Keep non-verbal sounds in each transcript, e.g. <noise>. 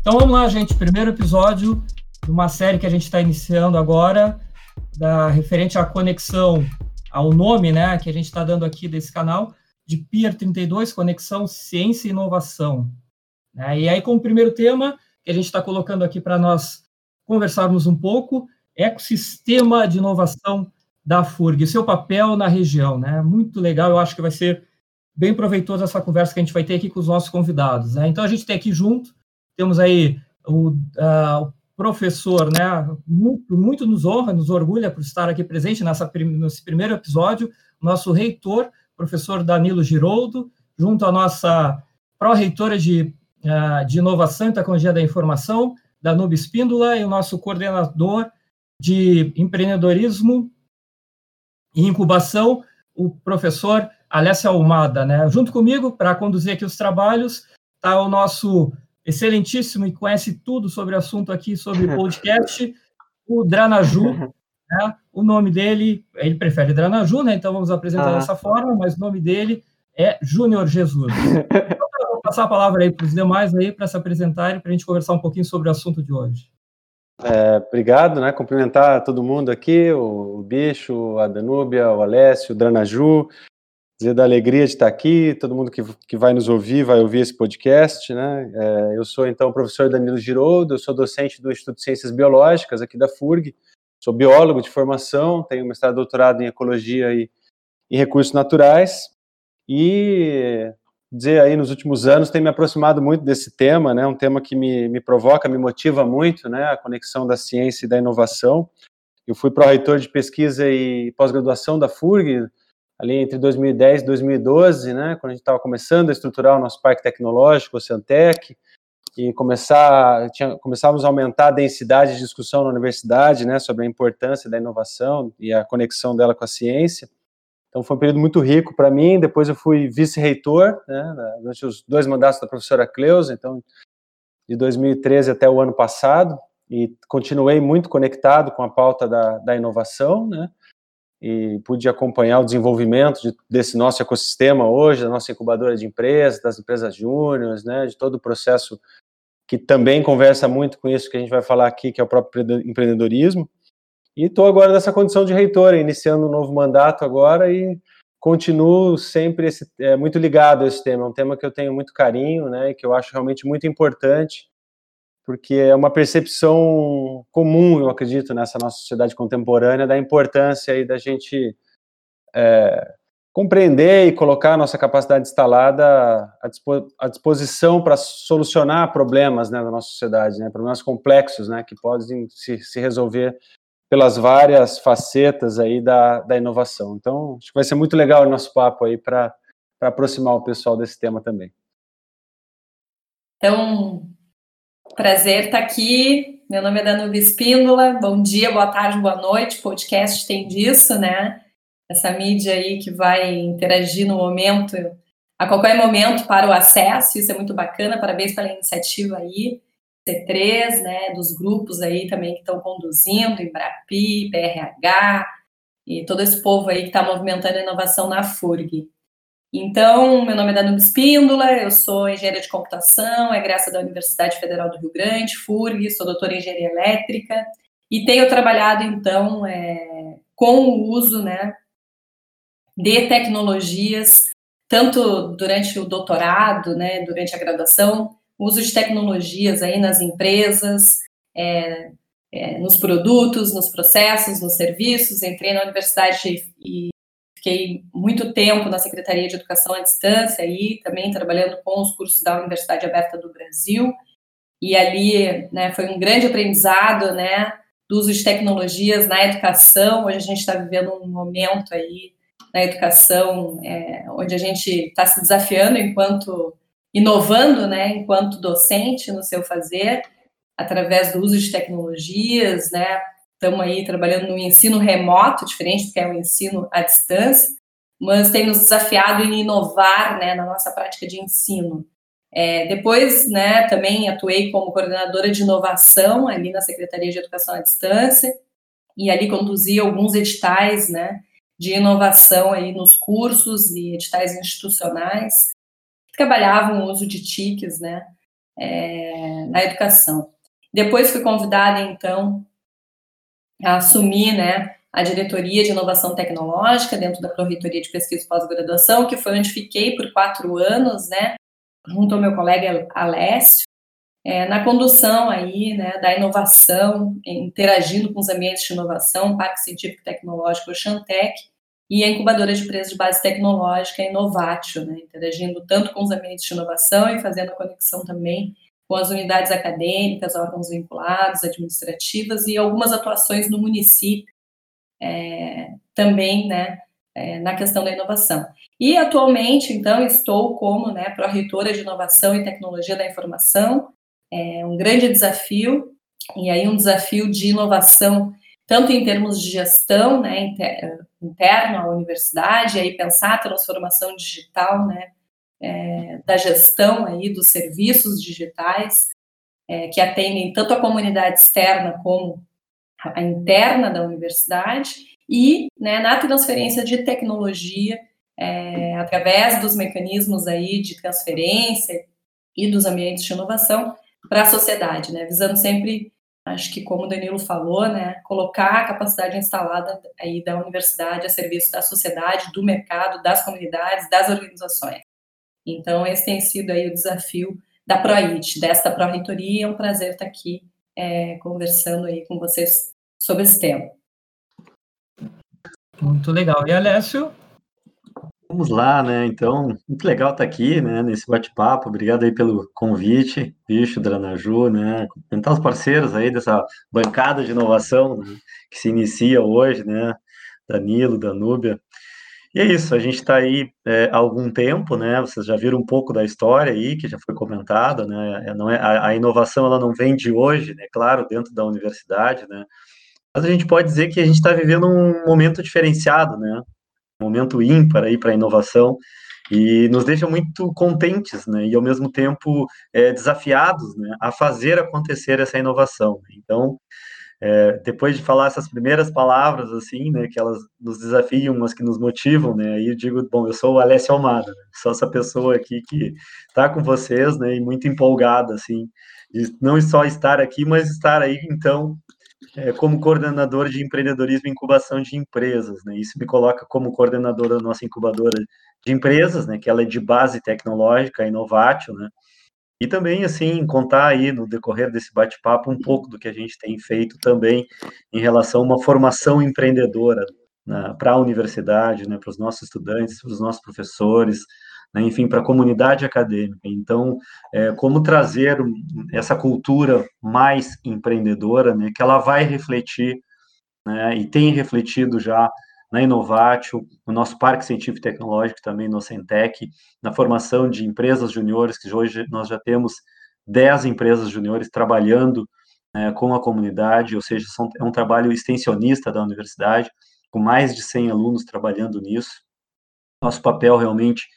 Então vamos lá, gente. Primeiro episódio de uma série que a gente está iniciando agora, da referente à conexão, ao nome, né, que a gente está dando aqui desse canal, de Pier 32, Conexão Ciência e Inovação. É, e aí, como primeiro tema, que a gente está colocando aqui para nós conversarmos um pouco, ecossistema de inovação da FURG, seu papel na região, né? Muito legal, eu acho que vai ser bem proveitosa essa conversa que a gente vai ter aqui com os nossos convidados. Né? Então, a gente tem aqui junto, temos aí o, uh, o professor, né, muito, muito, nos honra, nos orgulha por estar aqui presente nessa, nesse primeiro episódio, nosso reitor, professor Danilo Giroldo, junto à nossa pró-reitora de, uh, de Inovação e Tecnologia da Informação, Danube Espíndola, e o nosso coordenador de empreendedorismo e incubação, o professor Alessia Almada, né? Junto comigo, para conduzir aqui os trabalhos, está o nosso excelentíssimo e conhece tudo sobre o assunto aqui, sobre podcast, o Dranaju, <laughs> né? O nome dele, ele prefere Dranaju, né? Então vamos apresentar ah. dessa forma, mas o nome dele é Júnior Jesus. Então, vou passar a palavra aí para os demais aí para se apresentarem, para a gente conversar um pouquinho sobre o assunto de hoje. É, obrigado, né? Cumprimentar todo mundo aqui, o Bicho, a Danúbia, o Alessio, o Dranaju, dizer da alegria de estar aqui, todo mundo que, que vai nos ouvir, vai ouvir esse podcast, né? É, eu sou, então, o professor Danilo Giroldo, eu sou docente do Instituto de Ciências Biológicas aqui da FURG, sou biólogo de formação, tenho mestrado e doutorado em Ecologia e, e Recursos Naturais, e dizer aí, nos últimos anos, tem me aproximado muito desse tema, né? Um tema que me, me provoca, me motiva muito, né? A conexão da ciência e da inovação. Eu fui pró-reitor de pesquisa e pós-graduação da FURG, ali entre 2010 e 2012, né, quando a gente estava começando a estruturar o nosso parque tecnológico, o Ciantec, e começar, tinha, começávamos a aumentar a densidade de discussão na universidade, né, sobre a importância da inovação e a conexão dela com a ciência. Então foi um período muito rico para mim. Depois eu fui vice-reitor, né, durante os dois mandatos da professora Cleusa, então de 2013 até o ano passado, e continuei muito conectado com a pauta da, da inovação, né, e pude acompanhar o desenvolvimento de, desse nosso ecossistema hoje, da nossa incubadora de empresas, das empresas júniores, né, de todo o processo que também conversa muito com isso que a gente vai falar aqui, que é o próprio empreendedorismo. E estou agora nessa condição de reitor, iniciando um novo mandato agora e continuo sempre esse, é, muito ligado a esse tema. É um tema que eu tenho muito carinho, né, e que eu acho realmente muito importante porque é uma percepção comum, eu acredito, nessa nossa sociedade contemporânea, da importância aí da gente é, compreender e colocar a nossa capacidade instalada à, disposição para solucionar problemas né, da nossa sociedade, né, problemas complexos né, que podem se, se resolver pelas várias facetas aí da, da inovação. Então, acho que vai ser muito legal o nosso papo aí para aproximar o pessoal desse tema também. Então, Prazer estar aqui. Meu nome é Danube Espíndola. Bom dia, boa tarde, boa noite. Podcast tem disso, né? Essa mídia aí que vai interagir no momento, a qualquer momento para o acesso. Isso é muito bacana. Parabéns pela iniciativa aí. C3, né, dos grupos aí também que estão conduzindo, Embrapi, BRH e todo esse povo aí que está movimentando a inovação na FURG. Então, meu nome é Danube Espíndola, eu sou engenheira de computação, egressa da Universidade Federal do Rio Grande, FURG, sou doutora em engenharia elétrica e tenho trabalhado, então, é, com o uso né, de tecnologias, tanto durante o doutorado, né, durante a graduação, uso de tecnologias aí nas empresas, é, é, nos produtos, nos processos, nos serviços. Entrei na universidade e Fiquei muito tempo na Secretaria de Educação à Distância aí, também trabalhando com os cursos da Universidade Aberta do Brasil. E ali, né, foi um grande aprendizado, né, do uso de tecnologias na educação. Hoje a gente está vivendo um momento aí na educação é, onde a gente está se desafiando enquanto inovando, né, enquanto docente no seu fazer, através do uso de tecnologias, né, estamos aí trabalhando no ensino remoto, diferente do que é o ensino à distância, mas tem nos desafiado em inovar né, na nossa prática de ensino. É, depois, né, também atuei como coordenadora de inovação ali na Secretaria de Educação à Distância e ali conduzi alguns editais, né, de inovação aí nos cursos e editais institucionais que trabalhavam o uso de TICs, né, é, na educação. Depois fui convidada, então, a assumir né, a diretoria de inovação tecnológica dentro da Pró-Reitoria de Pesquisa e Pós-Graduação, que foi onde fiquei por quatro anos, né, junto ao meu colega Alessio, é, na condução aí, né, da inovação, interagindo com os ambientes de inovação, Parque Científico Tecnológico Oceantec, e a incubadora de empresas de base tecnológica Inovatio, né, interagindo tanto com os ambientes de inovação e fazendo a conexão também com as unidades acadêmicas, órgãos vinculados, administrativas e algumas atuações no município é, também, né, é, na questão da inovação. E atualmente, então, estou como né, pró-reitora de Inovação e Tecnologia da Informação, é um grande desafio, e aí um desafio de inovação, tanto em termos de gestão, né, interno à universidade, aí pensar a transformação digital, né, é, da gestão aí dos serviços digitais, é, que atendem tanto a comunidade externa como a interna da universidade, e né, na transferência de tecnologia, é, através dos mecanismos aí de transferência e dos ambientes de inovação para a sociedade, né, visando sempre, acho que como o Danilo falou, né, colocar a capacidade instalada aí da universidade a serviço da sociedade, do mercado, das comunidades, das organizações. Então, esse tem sido aí o desafio da ProIT, desta Pró-Reitoria. É um prazer estar aqui é, conversando aí com vocês sobre esse tema. Muito legal. E Alessio? Vamos lá, né? Então, muito legal estar aqui, né, nesse bate-papo. Obrigado aí pelo convite, Bicho, Dranaju, né? Cumprimentar os parceiros aí dessa bancada de inovação né, que se inicia hoje, né? Danilo, Danúbia. E é isso, a gente está aí é, há algum tempo, né? Vocês já viram um pouco da história aí, que já foi comentada, né? É, não é, a, a, inovação ela não vem de hoje, né? Claro, dentro da universidade, né? Mas a gente pode dizer que a gente está vivendo um momento diferenciado, né? Um momento ímpar aí para a inovação e nos deixa muito contentes, né? E ao mesmo tempo é, desafiados, né? A fazer acontecer essa inovação. Então é, depois de falar essas primeiras palavras, assim, né, que elas nos desafiam, mas que nos motivam, né, aí eu digo, bom, eu sou o Alessio Almada, né, sou essa pessoa aqui que está com vocês, né, e muito empolgada, assim, de não só estar aqui, mas estar aí, então, é, como coordenador de empreendedorismo e incubação de empresas, né, isso me coloca como coordenadora da nossa incubadora de empresas, né, que ela é de base tecnológica, Inovatio, né, e também, assim, contar aí no decorrer desse bate-papo um pouco do que a gente tem feito também em relação a uma formação empreendedora né, para a universidade, né, para os nossos estudantes, para os nossos professores, né, enfim, para a comunidade acadêmica. Então, é, como trazer essa cultura mais empreendedora, né, que ela vai refletir, né, e tem refletido já na Inovatio, no nosso Parque Científico e Tecnológico, também no Centec, na formação de empresas juniores, que hoje nós já temos 10 empresas juniores trabalhando né, com a comunidade, ou seja, são, é um trabalho extensionista da universidade, com mais de 100 alunos trabalhando nisso. Nosso papel realmente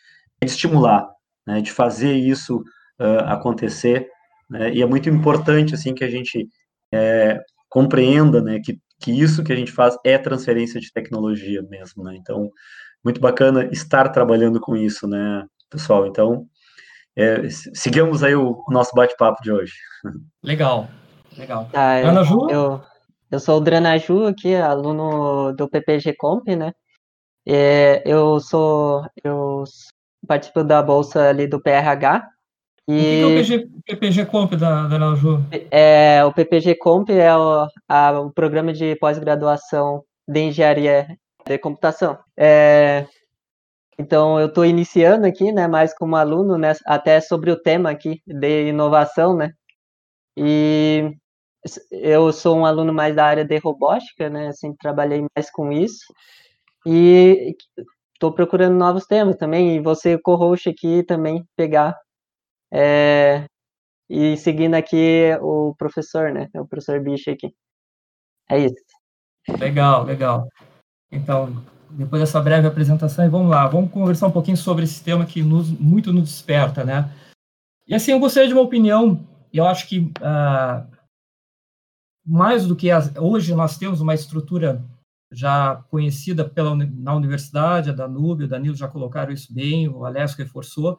é de estimular, né, de fazer isso uh, acontecer, né, e é muito importante assim que a gente é, compreenda né, que que isso que a gente faz é transferência de tecnologia mesmo, né? Então, muito bacana estar trabalhando com isso, né, pessoal? Então, é, sigamos aí o, o nosso bate-papo de hoje. <laughs> Legal, legal. Tá, Ana Ju? Eu, eu sou o Dranaju aqui, aluno do PPG Comp, né? É, eu sou, eu participo da bolsa ali do PRH, e... O que, é o PG, PPG Comp da, da Nauju? É, o PPG Comp é o, a, o programa de pós-graduação de engenharia de computação. É, então, eu estou iniciando aqui, né, mais como aluno, né, até sobre o tema aqui de inovação, né, e eu sou um aluno mais da área de robótica, né, assim, trabalhei mais com isso, e estou procurando novos temas também, e você, co-host aqui, também pegar é, e seguindo aqui o professor, né? O professor Bicho aqui. É isso. Legal, legal. Então, depois dessa breve apresentação, vamos lá, vamos conversar um pouquinho sobre esse tema que nos, muito nos desperta, né? E assim, eu gostaria de uma opinião, e eu acho que uh, mais do que as, hoje nós temos uma estrutura já conhecida pela, na universidade, a Danúbio, o Danilo já colocaram isso bem, o Alessio reforçou,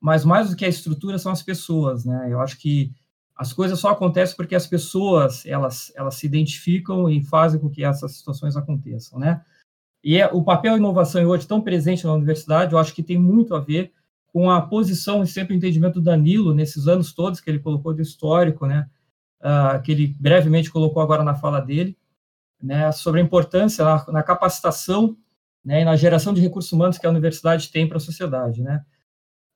mas mais do que a estrutura são as pessoas, né? Eu acho que as coisas só acontecem porque as pessoas elas elas se identificam e fazem com que essas situações aconteçam, né? E é, o papel inovação hoje tão presente na universidade, eu acho que tem muito a ver com a posição e sempre o entendimento do Danilo nesses anos todos que ele colocou do histórico, né? Uh, que ele brevemente colocou agora na fala dele, né? Sobre a importância na, na capacitação, né? E na geração de recursos humanos que a universidade tem para a sociedade, né?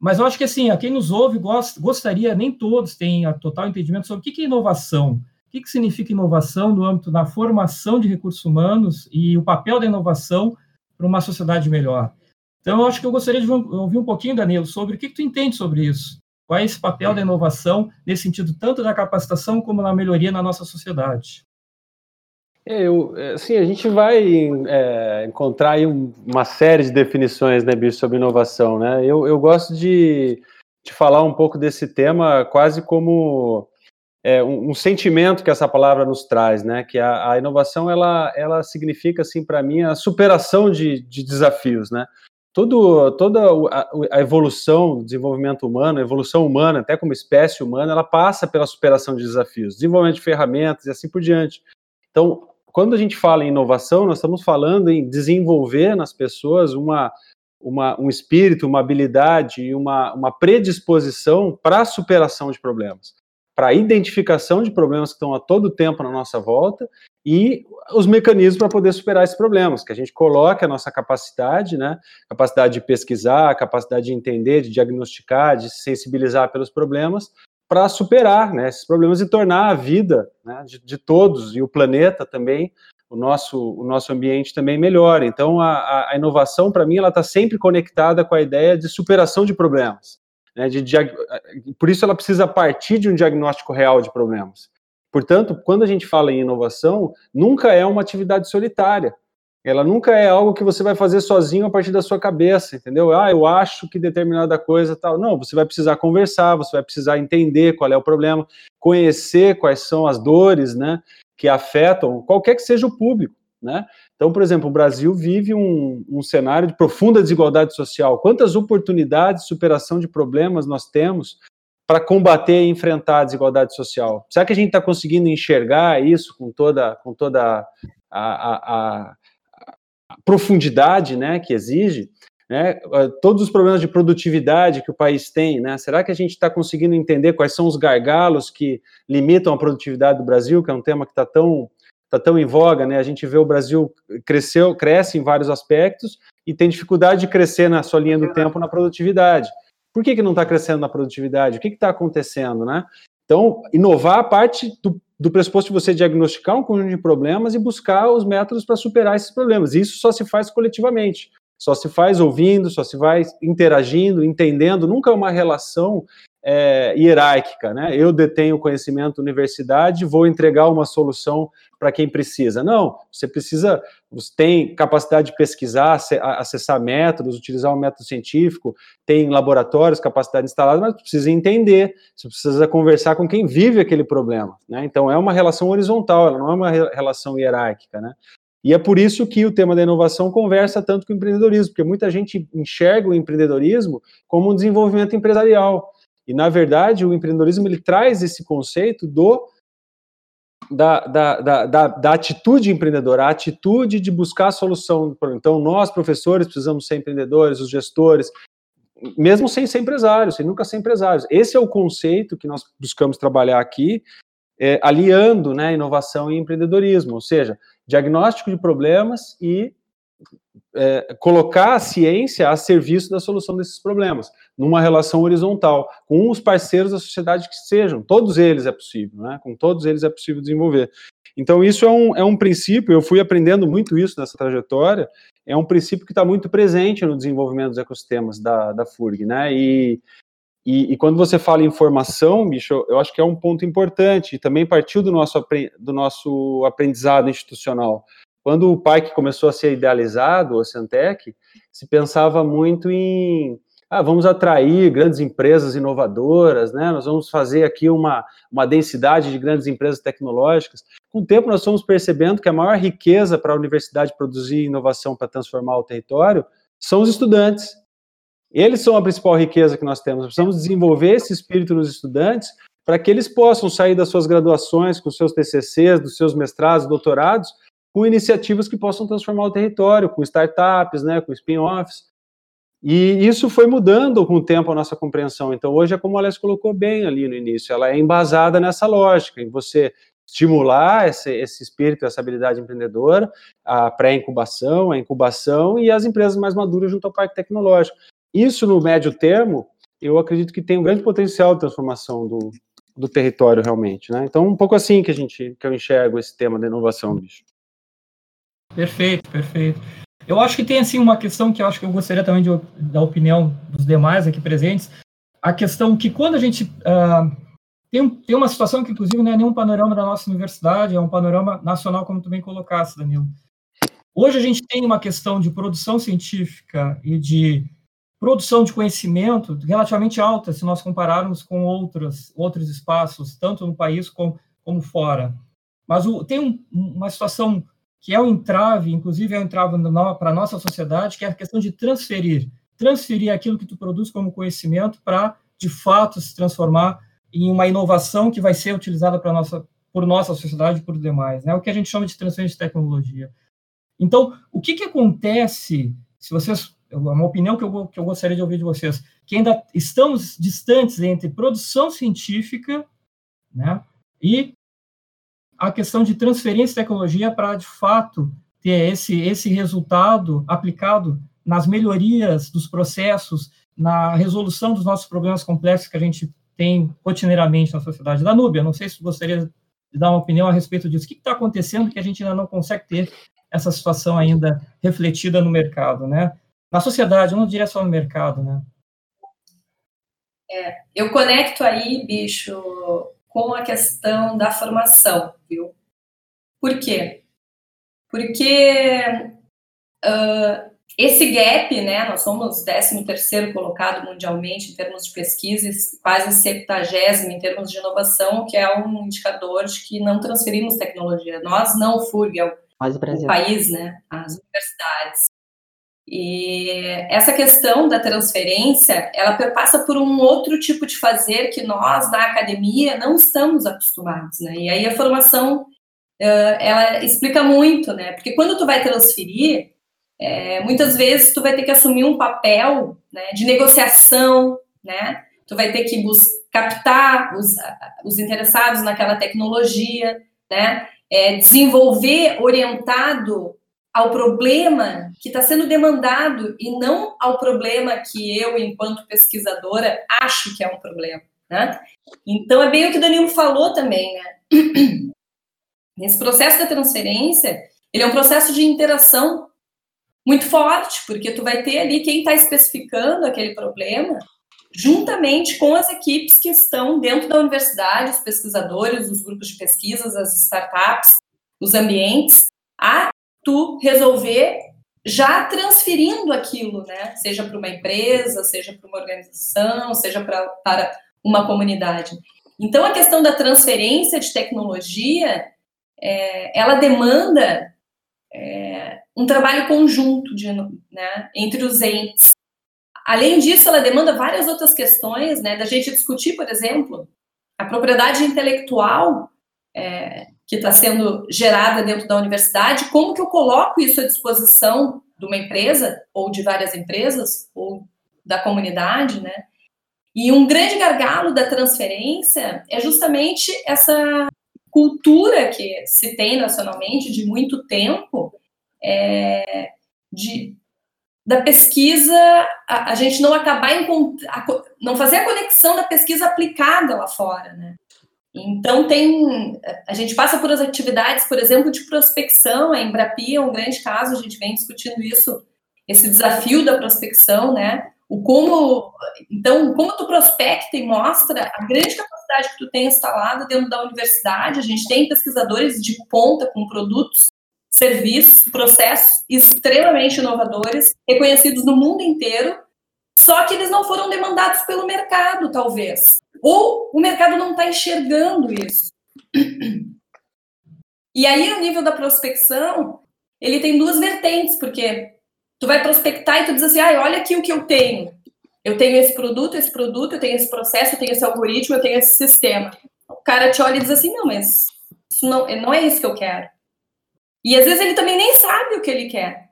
Mas eu acho que assim, a quem nos ouve gost, gostaria, nem todos têm a total entendimento sobre o que é inovação, o que, significa inovação no âmbito da formação de recursos humanos e o papel da inovação para uma sociedade melhor. Então, eu acho que eu gostaria de ouvir um pouquinho, Danilo, sobre o que, que tu entende sobre isso. Qual é esse papel da inovação nesse sentido, tanto da capacitação como na melhoria na nossa sociedade? É, eu, assim, a gente vai é, encontrar aí uma série de definições, né, Bicho, sobre inovação, né? Eu, eu gosto de, de falar um pouco desse tema quase como é, um, um, sentimento que essa palavra nos traz, né? Que a, a inovação, ela, ela significa, assim, para mim, a superação de, de desafios, né? Todo, toda a, a evolução, desenvolvimento humano, a evolução humana, até como espécie humana, ela passa pela superação de desafios, desenvolvimento de ferramentas e assim por diante. Então, quando a gente fala em inovação, nós estamos falando em desenvolver nas pessoas uma, uma, um espírito, uma habilidade e uma, uma predisposição para a superação de problemas, para a identificação de problemas que estão a todo tempo na nossa volta e os mecanismos para poder superar esses problemas, que a gente coloque a nossa capacidade, né, capacidade de pesquisar, capacidade de entender, de diagnosticar, de se sensibilizar pelos problemas, para superar né, esses problemas e tornar a vida né, de, de, todos e o planeta também, o nosso, o nosso ambiente também melhor. Então, a, a inovação, para mim, ela está sempre conectada com a ideia de superação de problemas. Né, de, por isso, ela precisa partir de um diagnóstico real de problemas. Portanto, quando a gente fala em inovação, nunca é uma atividade solitária. Ela nunca é algo que você vai fazer sozinho a partir da sua cabeça, entendeu? Ah, eu acho que determinada coisa tal. Não, você vai precisar conversar, você vai precisar entender qual é o problema, conhecer quais são as dores, né, que afetam qualquer que seja o público, né? Então, por exemplo, o Brasil vive um, um cenário de profunda desigualdade social. Quantas oportunidades de superação de problemas nós temos para combater e enfrentar a desigualdade social? Será que a gente está conseguindo enxergar isso com toda, com toda a, a, a, profundidade né, que exige, né, ah, todos os problemas de produtividade que o país tem, né, será que a gente está conseguindo entender quais são os gargalos que limitam a produtividade do Brasil, que é um tema que está tão, tá tão em voga, né, a gente vê o Brasil cresceu, cresce em vários aspectos e tem dificuldade de crescer na sua linha do tempo na produtividade. Por que, que não está crescendo na produtividade? O que está acontecendo, né? Então, inovar a parte do do pressuposto de você diagnosticar um conjunto de problemas e buscar os métodos para superar esses problemas. E isso só se faz coletivamente, só se faz ouvindo, só se vai interagindo, entendendo, nunca é uma relação é, hierárquica, né? Eu detenho conhecimento universidade, vou entregar uma solução para quem precisa. Não, você precisa, você tem capacidade de pesquisar, acessar métodos, utilizar um método científico, tem laboratórios, capacidade instalada, mas precisa entender, você precisa conversar com quem vive aquele problema, né? Então é uma relação horizontal, ela não é uma relação hierárquica, né? E é por isso que o tema da inovação conversa tanto com o empreendedorismo, porque muita gente enxerga o empreendedorismo como um desenvolvimento empresarial. E, na verdade, o empreendedorismo ele traz esse conceito do da, da, da, da, da atitude empreendedora, a atitude de buscar a solução. Então, nós, professores, precisamos ser empreendedores, os gestores, mesmo sem ser empresários, sem nunca ser empresários. Esse é o conceito que nós buscamos trabalhar aqui, é, aliando né, inovação e empreendedorismo, ou seja, diagnóstico de problemas e é, colocar a ciência a serviço da solução desses problemas, numa relação horizontal, com os parceiros da sociedade que sejam, todos eles é possível, né? com todos eles é possível desenvolver. Então, isso é um, é um princípio, eu fui aprendendo muito isso nessa trajetória, é um princípio que está muito presente no desenvolvimento dos ecossistemas da, da FURG, né? E, e, e, quando você fala em formação, bicho, eu acho que é um ponto importante, e também partiu do nosso, do nosso aprendizado institucional. Quando o PAIC começou a ser idealizado, o Centec, se pensava muito em ah, vamos atrair grandes empresas inovadoras, né? Nós vamos fazer aqui uma, uma densidade de grandes empresas tecnológicas. Com o tempo, nós fomos percebendo que a maior riqueza para a universidade produzir inovação para transformar o território são os estudantes. Eles são a principal riqueza que nós temos. Precisamos desenvolver esse espírito nos estudantes para que eles possam sair das suas graduações, com seus TCCs, dos seus mestrados, doutorados, com iniciativas que possam transformar o território, com startups, né, com spin-offs. E isso foi mudando com o tempo a nossa compreensão. Então, hoje é como a Alessio colocou bem ali no início, ela é embasada nessa lógica, em você estimular esse, esse espírito, essa habilidade empreendedora, a pré-incubação, a incubação e as empresas mais maduras junto ao parque tecnológico. Isso, no médio termo, eu acredito que tem um grande potencial de transformação do, do território, realmente. Né? Então, um pouco assim que, a gente, que eu enxergo esse tema da inovação, bicho. Perfeito, perfeito. Eu acho que tem, assim, uma questão que eu acho que eu gostaria também de, da opinião dos demais aqui presentes, a questão que quando a gente... Uh, tem, tem uma situação que, inclusive, não é nenhum panorama da nossa universidade, é um panorama nacional, como tu bem colocaste, Danilo. Hoje a gente tem uma questão de produção científica e de produção de conhecimento relativamente alta, se nós compararmos com outros, outros espaços, tanto no país como, como fora. Mas o, tem um, uma situação que é o entrave, inclusive é um entrave para a nossa sociedade, que é a questão de transferir. Transferir aquilo que tu produz como conhecimento para, de fato, se transformar em uma inovação que vai ser utilizada para nossa, por nossa sociedade e por demais, né? O que a gente chama de transferência de tecnologia. Então, o que, que acontece, se vocês, uma opinião que eu, que eu gostaria de ouvir de vocês, que ainda estamos distantes entre produção científica, né, e a questão de transferência de tecnologia para, de fato, ter esse, esse resultado aplicado nas melhorias dos processos, na resolução dos nossos problemas complexos que a gente tem rotineiramente na sociedade. Danúbia, não sei se gostaria de dar uma opinião a respeito disso. O que está acontecendo que a gente ainda não consegue ter essa situação ainda refletida no mercado, né? Na sociedade, não diria só no mercado, né? É, eu conecto aí, bicho, com a questão da formação, viu? Por quê? Porque uh, esse gap, né, nós somos 13º colocado mundialmente em termos de pesquisa, quase 70 em termos de inovação, que é um indicador de que não transferimos tecnologia. Nós não, FURG, é o, o país, né, as universidades. E essa questão da transferência, ela perpassa por um outro tipo de fazer que nós, na academia, não estamos acostumados, né? E aí a formação, ela explica muito, né? Porque quando tu vai transferir, é, muitas vezes tu vai ter que assumir um papel né, de negociação, né? Tu vai ter que captar os, os interessados naquela tecnologia, né? É, desenvolver orientado ao problema que está sendo demandado e não ao problema que eu, enquanto pesquisadora, acho que é um problema, né? Então é bem o que o Danilo falou também, né? <clears throat> Nesse processo da transferência, ele é um processo de interação muito forte, porque tu vai ter ali quem está especificando aquele problema, juntamente com as equipes que estão dentro da universidade, os pesquisadores, os grupos de pesquisas, as startups, os ambientes, a tu resolver já transferindo aquilo, né? Seja para uma empresa, seja para uma organização, seja pra, para uma comunidade. Então, a questão da transferência de tecnologia, é, ela demanda é, um trabalho conjunto de, né, entre os entes. Além disso, ela demanda várias outras questões, né, da gente discutir, por exemplo, a propriedade intelectual é, que está sendo gerada dentro da universidade, como que eu coloco isso à disposição de uma empresa, ou de várias empresas, ou da comunidade, né? E um grande gargalo da transferência é justamente essa cultura que se tem nacionalmente de muito tempo é, de, da pesquisa, a, a, gente não acabar a, não fazer a conexão da pesquisa aplicada lá fora, né? Então tem, a gente passa por as atividades, por exemplo, de prospecção, a Embrapia é um grande caso, a gente vem discutindo isso, esse desafio da prospecção, né? O como, então, como tu prospecta e mostra a grande capacidade que tu tem instalada dentro da universidade. A gente tem pesquisadores de ponta com produtos, serviços, processos extremamente inovadores, reconhecidos no mundo inteiro, só que eles não foram demandados pelo mercado, talvez. Ou o mercado não está enxergando isso. E aí, o nível da prospecção, ele tem duas vertentes, porque tu vai prospectar e tu diz assim, ah, olha aqui o que eu tenho. eu tenho esse produto, esse produto, eu tenho esse processo, eu tenho esse algoritmo, eu tenho esse sistema. O cara te olha e diz assim, não, mas isso não, não é isso que eu quero. E às vezes ele também nem sabe o que ele quer.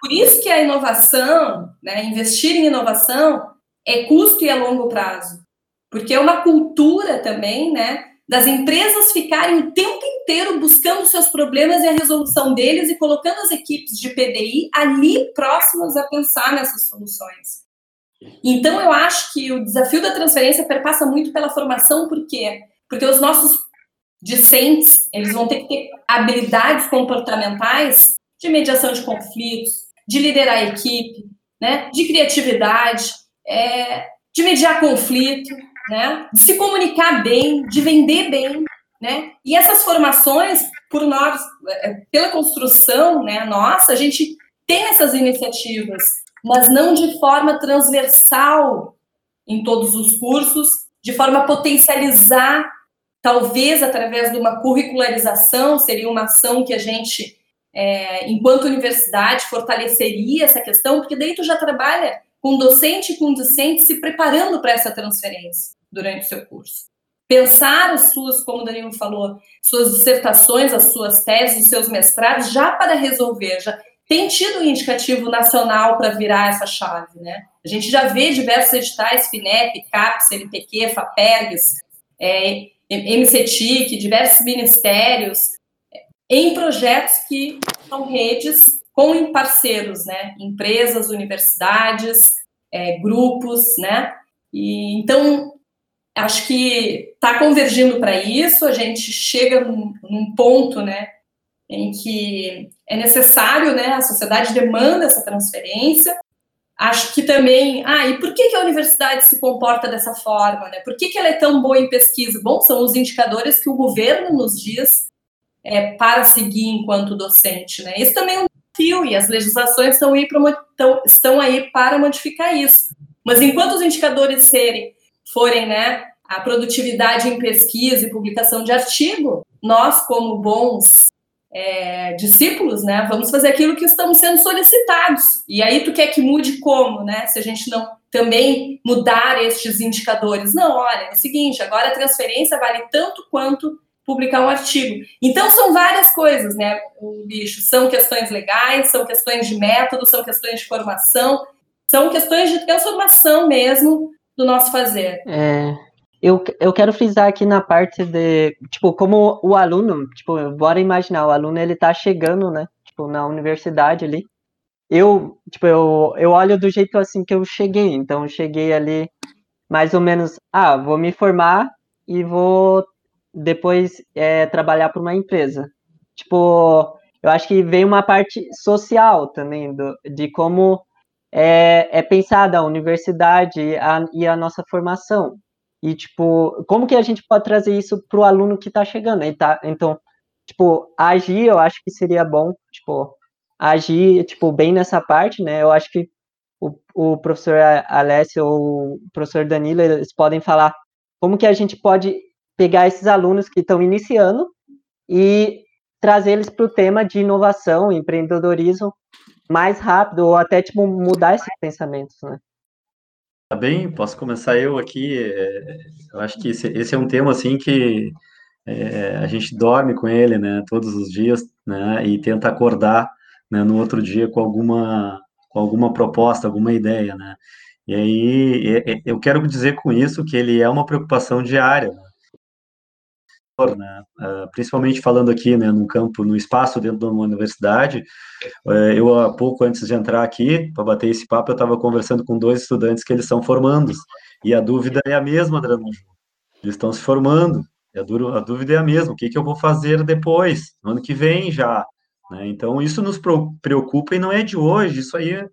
Por isso que a inovação, né, investir em inovação, é custo e é longo prazo. Porque é uma cultura também, né, das empresas ficarem o tempo inteiro buscando seus problemas e a resolução deles e colocando as equipes de PDI ali próximas a pensar nessas soluções. Então, eu acho que o desafio da transferência perpassa muito pela formação, por quê? Porque os nossos discentes, eles vão ter que ter habilidades comportamentais de mediação de conflitos, de liderar a equipe, né, de criatividade, é, de mediar conflito, né, de se comunicar bem, de vender bem, né, e essas formações, por nós, é, pela construção, né, nossa, a gente tem essas iniciativas, mas não de forma transversal em todos os cursos, de forma a potencializar talvez através de uma curricularização, seria uma ação que a gente, é, enquanto universidade, fortaleceria essa questão, porque daí tu já trabalha com docente e com discente se preparando para essa transferência durante o seu curso. Pensar as suas, como o Danilo falou, suas dissertações, as suas teses, os seus mestrados, já para resolver, já tem tido um indicativo nacional para virar essa chave, né? A gente já vê diversos editais, FINEP, CAPES, LPQ, FAPERGS, é, MCTIC, diversos ministérios, em projetos que são redes com parceiros, né? Empresas, universidades, é, grupos, né? E, então, acho que está convergindo para isso, a gente chega num, num, ponto, né, em que é necessário, né, a sociedade demanda essa transferência, Acho que também, ah, e por que, que a universidade se comporta dessa forma, né? Por que, que ela é tão boa em pesquisa? Bom, são os indicadores que o governo nos diz é, para seguir enquanto docente, né? Isso também é um desafio e as legislações estão aí, para, estão aí para modificar isso. Mas enquanto os indicadores serem, forem, né, a produtividade em pesquisa e publicação de artigo, nós, como bons é, discípulos, né, vamos fazer aquilo que estamos sendo solicitados. E aí tu quer que mude como, né? Se a gente não também mudar estes indicadores. Não, olha, é o seguinte, agora a transferência vale tanto quanto publicar um artigo. Então são várias coisas, né? O bicho são questões legais, são questões de método, são questões de formação, são questões de transformação mesmo do nosso fazer. É, eu, eu quero frisar aqui na parte de, tipo, como o aluno, tipo, bora imaginar, o aluno ele tá chegando, né, tipo, na universidade ali. Eu, tipo, eu, eu olho do jeito assim que eu cheguei, então eu cheguei ali mais ou menos, ah, vou me formar e vou depois é, trabalhar para uma empresa. Tipo, eu acho que vem uma parte social também, do, de como é, é pensada a universidade a, e a nossa formação. E, tipo, como que a gente pode trazer isso para o aluno que está chegando? Tá, então, tipo, agir, eu acho que seria bom, tipo, agir, tipo, bem nessa parte, né? Eu acho que o, o professor Alessio ou o professor Danilo, eles podem falar como que a gente pode pegar esses alunos que estão iniciando e trazer eles para o tema de inovação, empreendedorismo mais rápido, ou até, tipo, mudar esses pensamentos, né? Tá bem, posso começar eu aqui. É, eu acho que esse, esse, é um tema assim que é, a gente dorme com ele, né, todos os dias, né, e tenta acordar, né, no outro dia com alguma com alguma proposta, alguma ideia, né. E aí eu quero dizer com isso que ele é uma preocupação diária, né? Né? Uh, principalmente falando aqui, né, no campo, no espaço dentro de uma universidade. Uh, eu, há pouco antes de entrar aqui, para bater esse papo, eu estava conversando com dois estudantes que eles são formandos, e a dúvida é a mesma, Drano. Eles estão se formando, a, a, dúvida é a mesma, o que, que eu vou fazer depois, no ano que vem já. Né? Então, isso nos preocupa e não é de hoje, isso aí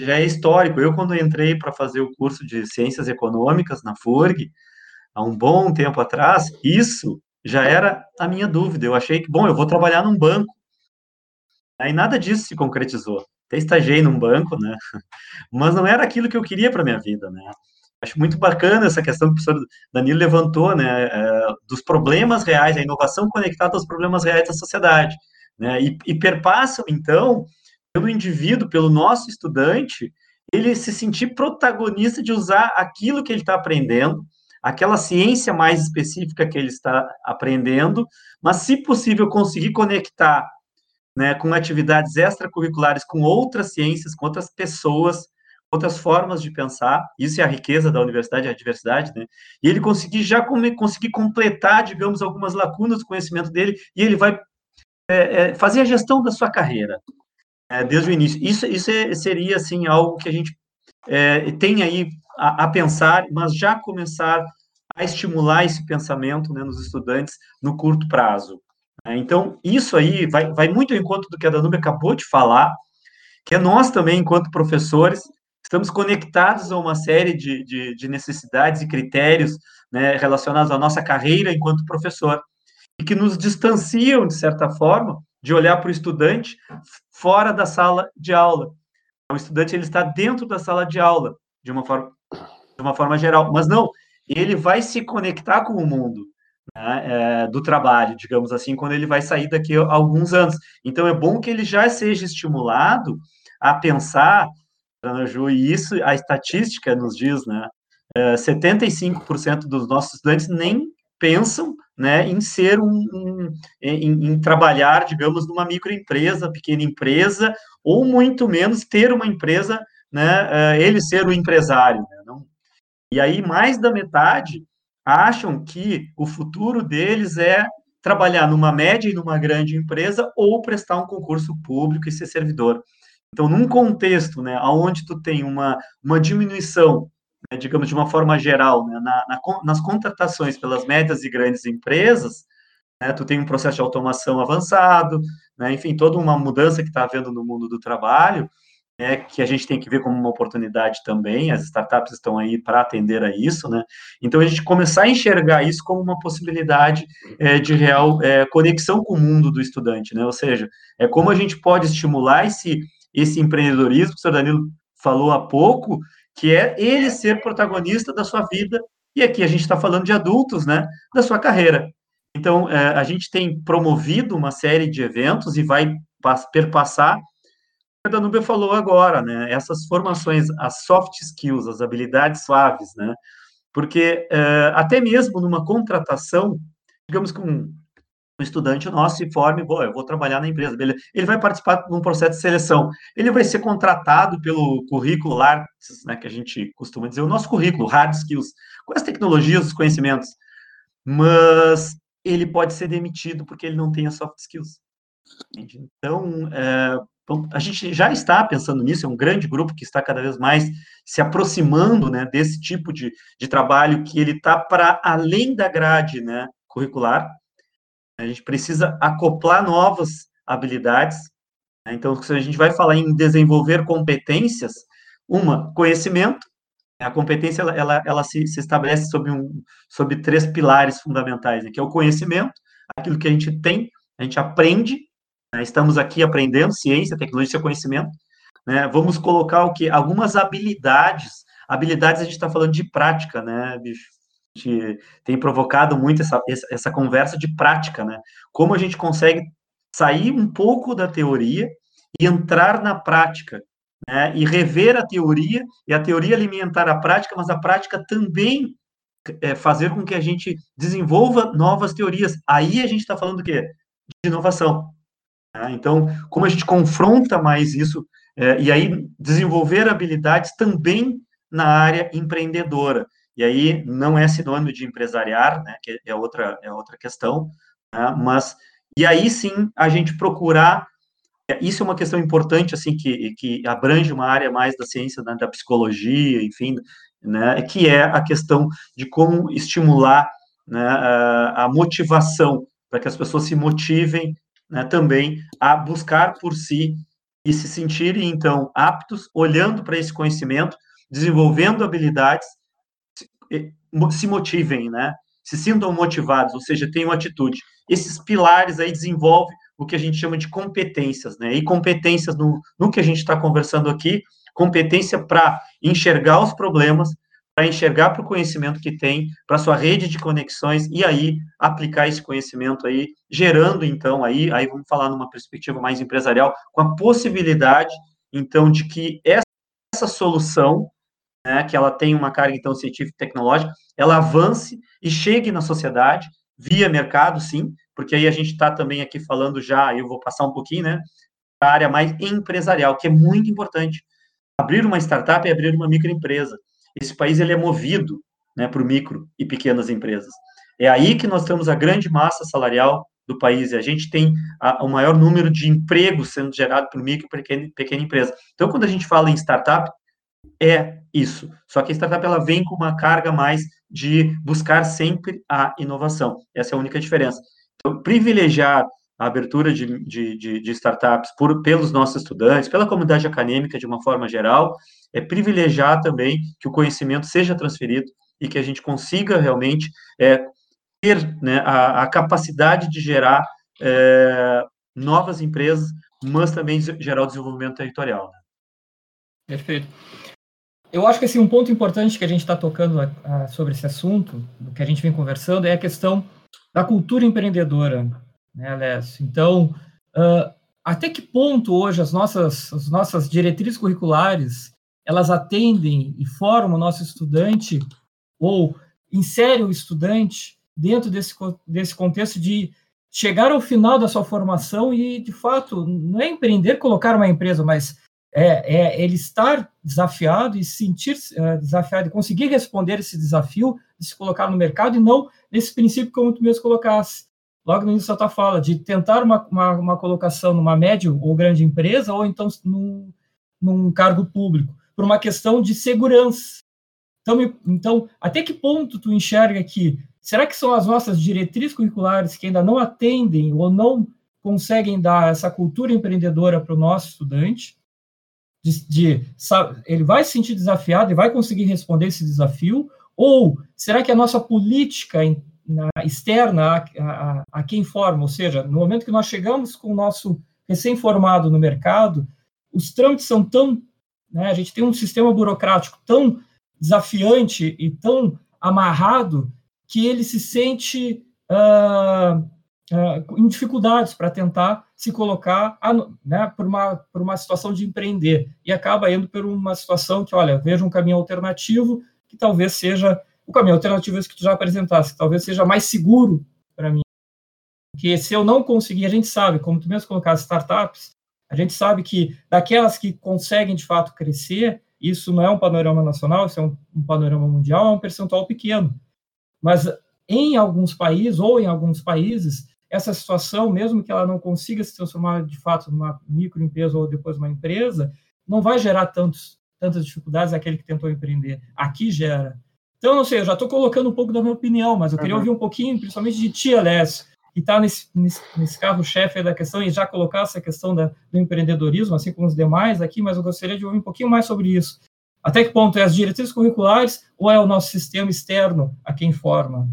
já é histórico. Eu, quando entrei para fazer o curso de Ciências Econômicas na FURG, há um bom tempo atrás, isso já era a minha dúvida. Eu achei que, bom, eu vou trabalhar num banco. Aí nada disso se concretizou. Até estagiei num banco, né? <laughs> Mas não era aquilo que eu queria para minha vida, né? Acho muito bacana essa questão que o professor Danilo levantou, né? É, dos problemas reais, a inovação conectada aos problemas reais da sociedade, né? E, e perpassam, então, pelo indivíduo, pelo nosso estudante, ele se sentir protagonista de usar aquilo que ele está aprendendo, aquela ciência mais específica que ele está aprendendo, mas, se possível, conseguir conectar né, com atividades extracurriculares com outras ciências, com outras pessoas, outras formas de pensar. Isso é a riqueza da universidade, a diversidade, né? E ele conseguir já conseguir completar, digamos, algumas lacunas do conhecimento dele, e ele vai é, é, fazer a gestão da sua carreira é, desde o início. Isso, isso é, seria assim algo que a gente é, tem aí a, a, pensar, mas já começar a estimular esse pensamento né, nos estudantes no curto prazo. Né? Então, isso aí vai, vai muito ao encontro do que a Danube acabou de falar, que é nós também, enquanto professores, estamos conectados a uma série de, de, de necessidades e critérios né, relacionados à nossa carreira enquanto professor, e que nos distanciam, de certa forma, de olhar para o estudante fora da sala de aula. O estudante ele está dentro da sala de aula, de uma forma, de uma forma geral, mas não, ele vai se conectar com o mundo né, é, do trabalho, digamos assim, quando ele vai sair daqui a alguns anos. Então, é bom que ele já seja estimulado a pensar, Ju, e isso a estatística nos diz, né? É, 75% dos nossos estudantes nem pensam né, em ser um, um em, em, trabalhar, digamos, numa microempresa, pequena empresa, ou muito menos ter uma empresa, né, é, ele ser o empresário. Né, não, e aí mais da metade acham que o futuro deles é trabalhar numa média e numa grande empresa ou prestar um concurso público e ser servidor. Então, num contexto, né, onde tu tem uma, uma diminuição né, digamos, de uma forma geral, né, na, na, nas contratações pelas médias e grandes empresas, né, tu tem um processo de automação avançado, né, enfim, toda uma mudança que está havendo no mundo do trabalho, né, que a gente tem que ver como uma oportunidade também, as startups estão aí para atender a isso, né, então a gente começar a enxergar isso como uma possibilidade é, de real é, conexão com o mundo do estudante, né, ou seja, é como a gente pode estimular esse, esse empreendedorismo, que o senhor Danilo falou há pouco, que é ele ser protagonista da sua vida, e aqui a gente está falando de adultos, né, da sua carreira. Então, é, a gente tem promovido uma série de eventos e vai perpassar a Danúbia falou agora, né, essas formações, as soft skills, as habilidades suaves, né, porque é, até mesmo numa contratação, digamos que um, um estudante nosso se forme, bom, eu vou trabalhar na empresa, beleza. Ele vai participar de um processo de seleção. Ele vai ser contratado pelo currículo lá, né, que a gente costuma dizer, o nosso currículo, hard skills, com as tecnologias, os conhecimentos. Mas ele pode ser demitido porque ele não tem as soft skills. Então, é, a gente já está pensando nisso, é um grande grupo que está cada vez mais se aproximando né, desse tipo de, de trabalho que ele está para além da grade né, curricular, a gente precisa acoplar novas habilidades. Né? Então, se a gente vai falar em desenvolver competências, uma, conhecimento. A competência ela, ela, ela se, se, estabelece sobre, um, sobre três pilares fundamentais, né? que é o conhecimento, aquilo que a gente tem, a gente aprende, né? estamos aqui aprendendo ciência, tecnologia, conhecimento. Né? Vamos colocar o que? Algumas habilidades. Habilidades a gente está falando de prática, né, bicho? gente tem provocado muito essa, essa conversa de prática, né? Como a gente consegue sair um pouco da teoria e entrar na prática, né? E rever a teoria, e a teoria alimentar a prática, mas a prática também é, fazer com que a gente desenvolva novas teorias. Aí a gente está falando do quê? De inovação. Né? Então, como a gente confronta mais isso, é, e aí desenvolver habilidades também na área empreendedora. E aí não é sinônimo de empresariar, né, que é outra, é outra questão, né, mas, e aí sim a gente procurar, isso é uma questão importante, assim, que, que abrange uma área mais da ciência, né, da psicologia, enfim, né, que é a questão de como estimular né, a, a motivação, para que as pessoas se motivem né, também a buscar por si e se sentirem, então, aptos, olhando para esse conhecimento, desenvolvendo habilidades se motivem, né? Se sintam motivados, ou seja, tenham atitude. Esses pilares aí desenvolvem o que a gente chama de competências, né? E competências no, no que a gente está conversando aqui, competência para enxergar os problemas, para enxergar para o conhecimento que tem, para sua rede de conexões e aí aplicar esse conhecimento aí, gerando então aí, aí vamos falar numa perspectiva mais empresarial, com a possibilidade então de que essa essa solução, né, que ela tem uma carga então científica e tecnológica, ela avance e chegue na sociedade via mercado, sim, porque aí a gente está também aqui falando já, eu vou passar um pouquinho, né, a área mais empresarial, que é muito importante. Abrir uma startup é abrir uma microempresa. Esse país ele é movido né, por micro e pequenas empresas. É aí que nós temos a grande massa salarial do país, e a gente tem a, o maior número de empregos sendo gerado por micro e pequena, pequena empresa. Então, quando a gente fala em startup, é isso. Só que a startup ela vem com uma carga mais de buscar sempre a inovação. Essa é a única diferença. Então, privilegiar a abertura de, de, de, startups por, pelos nossos estudantes, pela comunidade acadêmica de uma forma geral, é privilegiar também que o conhecimento seja transferido e que a gente consiga realmente é, ter né, a, a, capacidade de gerar é, novas empresas, mas também gerar o desenvolvimento territorial. Né? Perfeito. Eu acho que assim, um ponto importante que a gente está tocando a, a, sobre esse assunto, que a gente vem conversando, é a questão da cultura empreendedora, né, Alessio? Então, uh, até que ponto hoje as nossas, as nossas diretrizes curriculares elas atendem e formam o nosso estudante ou inserem o estudante dentro desse, desse contexto de chegar ao final da sua formação e, de fato, não é empreender, colocar uma empresa, mas é, é ele estar desafiado e sentir é, desafiado conseguir responder esse desafio de se colocar no mercado e não nesse princípio como tu mesmo colocasse. Logo no início da tua fala, de tentar uma, uma, uma colocação numa média ou grande empresa ou então num, num cargo público por uma questão de segurança. Então, então, até que ponto tu enxerga que será que são as nossas diretrizes curriculares que ainda não atendem ou não conseguem dar essa cultura empreendedora para o nosso estudante? De, de, ele vai se sentir desafiado e vai conseguir responder esse desafio? Ou será que a nossa política na, externa a, a, a quem forma, ou seja, no momento que nós chegamos com o nosso recém-formado no mercado, os trâmites são tão né? A gente tem um sistema burocrático tão desafiante e tão amarrado que ele se sente uh, uh, em dificuldades para tentar se colocar né, por, uma, por uma situação de empreender e acaba indo por uma situação que, olha, veja um caminho alternativo que talvez seja o caminho alternativo que tu já apresentasse, que talvez seja mais seguro para mim. Porque se eu não conseguir, a gente sabe, como tu mesmo colocaste, startups, a gente sabe que daquelas que conseguem de fato crescer, isso não é um panorama nacional, isso é um, um panorama mundial, é um percentual pequeno. Mas em alguns países, ou em alguns países, essa situação, mesmo que ela não consiga se transformar de fato numa microempresa ou depois uma empresa, não vai gerar tantos, tantas dificuldades aquele que tentou empreender. Aqui gera. Então, não sei, eu já estou colocando um pouco da minha opinião, mas eu queria uhum. ouvir um pouquinho, principalmente de ti, Alessio, e está nesse, nesse, nesse carro-chefe da questão e já colocar essa questão da, do empreendedorismo, assim como os demais aqui, mas eu gostaria de ouvir um pouquinho mais sobre isso. Até que ponto é as diretrizes curriculares ou é o nosso sistema externo a quem forma?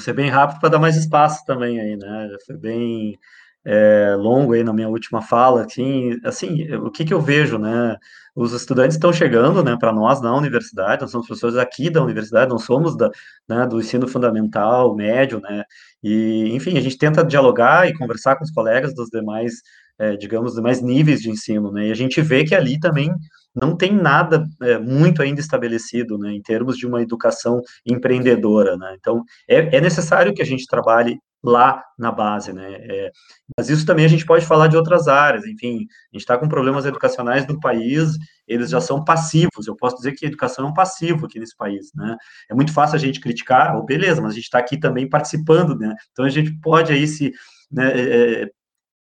Ser bem rápido para dar mais espaço também aí, né? Já foi bem é, longo aí na minha última fala, assim, assim, o que que eu vejo, né? Os estudantes estão chegando, né, para nós na universidade, nós somos professores aqui da universidade, não somos da, né, do ensino fundamental, médio, né? E, enfim, a gente tenta dialogar e conversar com os colegas dos demais, é, digamos, demais níveis de ensino, né? E a gente vê que ali também não tem nada é, muito ainda estabelecido, né, em termos de uma educação empreendedora, né? Então, é, é necessário que a gente trabalhe lá na base, né? É, mas isso também a gente pode falar de outras áreas, enfim, a gente está com problemas educacionais no país, eles já são passivos, eu posso dizer que a educação é um passivo aqui nesse país, né? É muito fácil a gente criticar, oh, beleza, mas a gente está aqui também participando, né? Então a gente pode aí se né, é,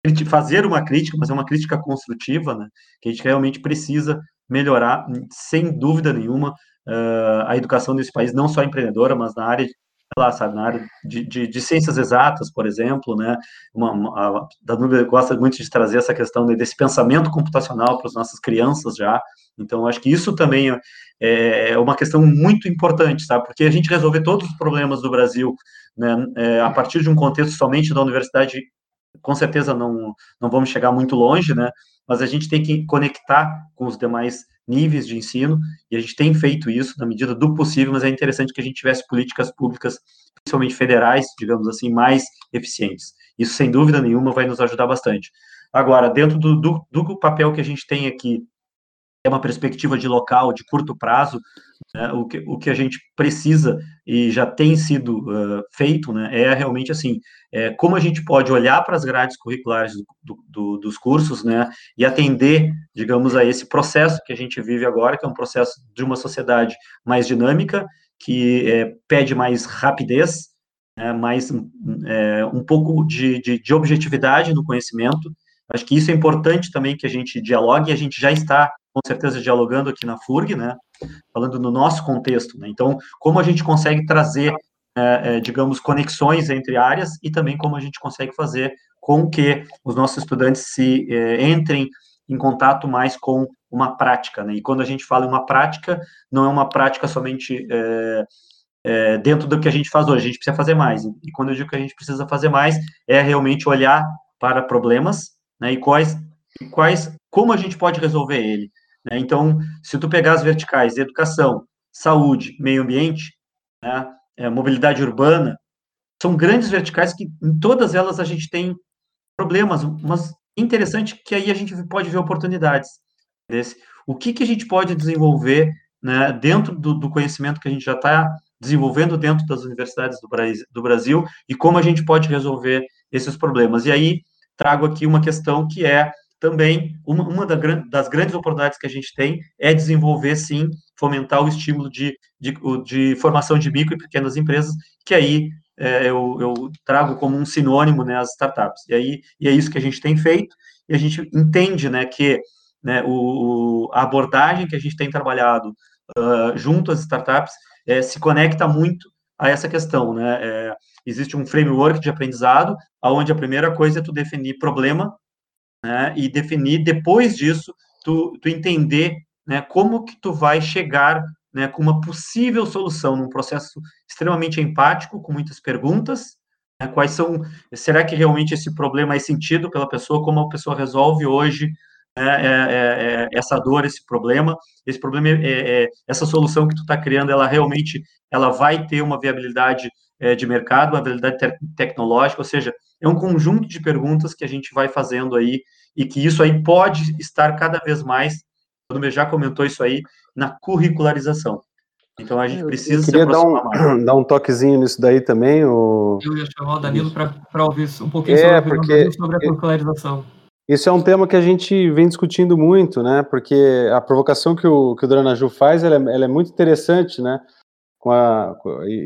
é fazer uma crítica, mas é uma crítica construtiva, né? Que a gente realmente precisa melhorar, sem dúvida nenhuma, uh, a educação desse país, não só empreendedora, mas na área lá, sabe, na área de, de, de, ciências exatas, por exemplo, né, uma, uma, a Danube gosta muito de trazer essa questão desse pensamento computacional para as nossas crianças já, então acho que isso também é, é uma questão muito importante, sabe, porque a gente resolver todos os problemas do Brasil, né, é, a partir de um contexto somente da universidade, com certeza não, não vamos chegar muito longe, né, mas a gente tem que conectar com os demais níveis de ensino, e a gente tem feito isso na medida do possível, mas é interessante que a gente tivesse políticas públicas, principalmente federais, digamos assim, mais eficientes. Isso, sem dúvida nenhuma, vai nos ajudar bastante. Agora, dentro do, do, do papel que a gente tem aqui, é uma perspectiva de local, de curto prazo, né, o, que, o que a gente precisa e já tem sido uh, feito, né, é realmente assim, é, como a gente pode olhar para as grades curriculares do, do, dos cursos, né, e atender, digamos, a esse processo que a gente vive agora, que é um processo de uma sociedade mais dinâmica, que é, pede mais rapidez, né, mais é, um pouco de, de, de objetividade no conhecimento, Acho que isso é importante também que a gente dialogue, e a gente já está, com certeza, dialogando aqui na FURG, né? Falando no nosso contexto, né? Então, como a gente consegue trazer, é, é, digamos, conexões entre áreas e também como a gente consegue fazer com que os nossos estudantes se é, entrem em contato mais com uma prática, né? E quando a gente fala em uma prática, não é uma prática somente é, é, dentro do que a gente faz hoje, a gente precisa fazer mais. E quando eu digo que a gente precisa fazer mais, é realmente olhar para problemas né, e quais, quais, como a gente pode resolver ele. Né? Então, se tu pegar as verticais, educação, saúde, meio ambiente, né, é, mobilidade urbana, são grandes verticais que em todas elas a gente tem problemas, mas interessante que aí a gente pode ver oportunidades. Desse. O que, que a gente pode desenvolver né, dentro do, do, conhecimento que a gente já está desenvolvendo dentro das universidades do, do Brasil e como a gente pode resolver esses problemas. E aí, trago aqui uma questão que é também uma, uma das grandes oportunidades que a gente tem é desenvolver, sim, fomentar o estímulo de, de, de formação de micro e pequenas empresas, que aí é, eu, eu, trago como um sinônimo né, as startups. E aí e é isso que a gente tem feito, e a gente entende né, que né, o, a abordagem que a gente tem trabalhado uh, junto às startups é, se conecta muito a essa questão, né? É, existe um framework de aprendizado, onde a primeira coisa é tu definir problema, né? E definir depois disso tu, tu entender, né? Como que tu vai chegar, né? Com uma possível solução num processo extremamente empático, com muitas perguntas. Né, quais são? Será que realmente esse problema é sentido pela pessoa? Como a pessoa resolve hoje? É, é, é, essa dor, esse problema, esse problema, é, é essa solução que tu está criando, ela realmente, ela vai ter uma viabilidade é, de mercado, uma viabilidade te tecnológica, ou seja, é um conjunto de perguntas que a gente vai fazendo aí e que isso aí pode estar cada vez mais, o Nubia já comentou isso aí, na curricularização. Então a gente precisa Eu queria dar um, <coughs> dar um toquezinho nisso daí também. O... Eu ia chamar o Danilo para ouvir um pouquinho é, sobre, porque... sobre a curricularização. Isso é um tema que a gente vem discutindo muito, né? Porque a provocação que o, que o Dranaju faz, ela é, ela é, muito interessante, né? Com, a,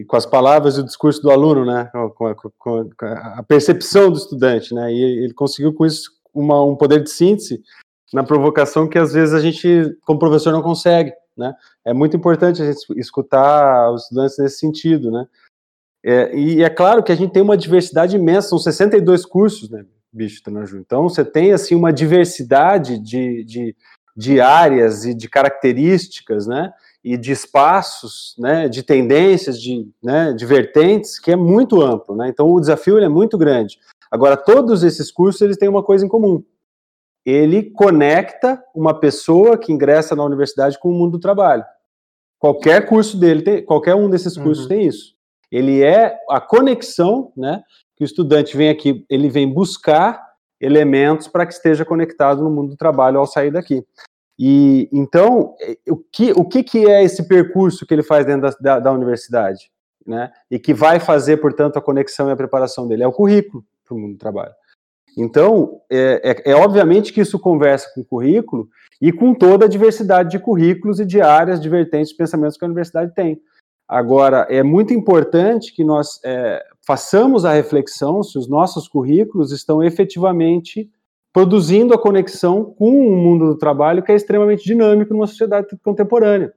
com as palavras e o discurso do aluno, né? Com a, com a, percepção do estudante, né? E ele conseguiu com isso uma, um poder de síntese na provocação que às vezes a gente, como professor, não consegue, né? É muito importante a gente escutar os estudantes nesse sentido, né? É, e é claro que a gente tem uma diversidade imensa, são 62 cursos, né? bicho Tanaju. Então, você tem, assim, uma diversidade de, de, de áreas e de características, né, e de espaços, né, de tendências, de, né, de vertentes, que é muito amplo, né, então o desafio é muito grande. Agora, todos esses cursos, eles têm uma coisa em comum, ele conecta uma pessoa que ingressa na universidade com o mundo do trabalho. Qualquer curso dele, tem, qualquer um desses cursos uhum. tem isso. Ele é a conexão, né, que o estudante vem aqui, ele vem buscar elementos para que esteja conectado no mundo do trabalho ao sair daqui. E então, o que, o que, que é esse percurso que ele faz dentro da, da, da universidade? Né? E que vai fazer, portanto, a conexão e a preparação dele? É o currículo para o mundo do trabalho. Então, é, é, é, obviamente que isso conversa com o currículo e com toda a diversidade de currículos e de áreas, de vertentes, de pensamentos que a universidade tem. Agora, é muito importante que nós é, façamos a reflexão se os nossos currículos estão efetivamente produzindo a conexão com o mundo do trabalho que é extremamente dinâmico numa sociedade contemporânea.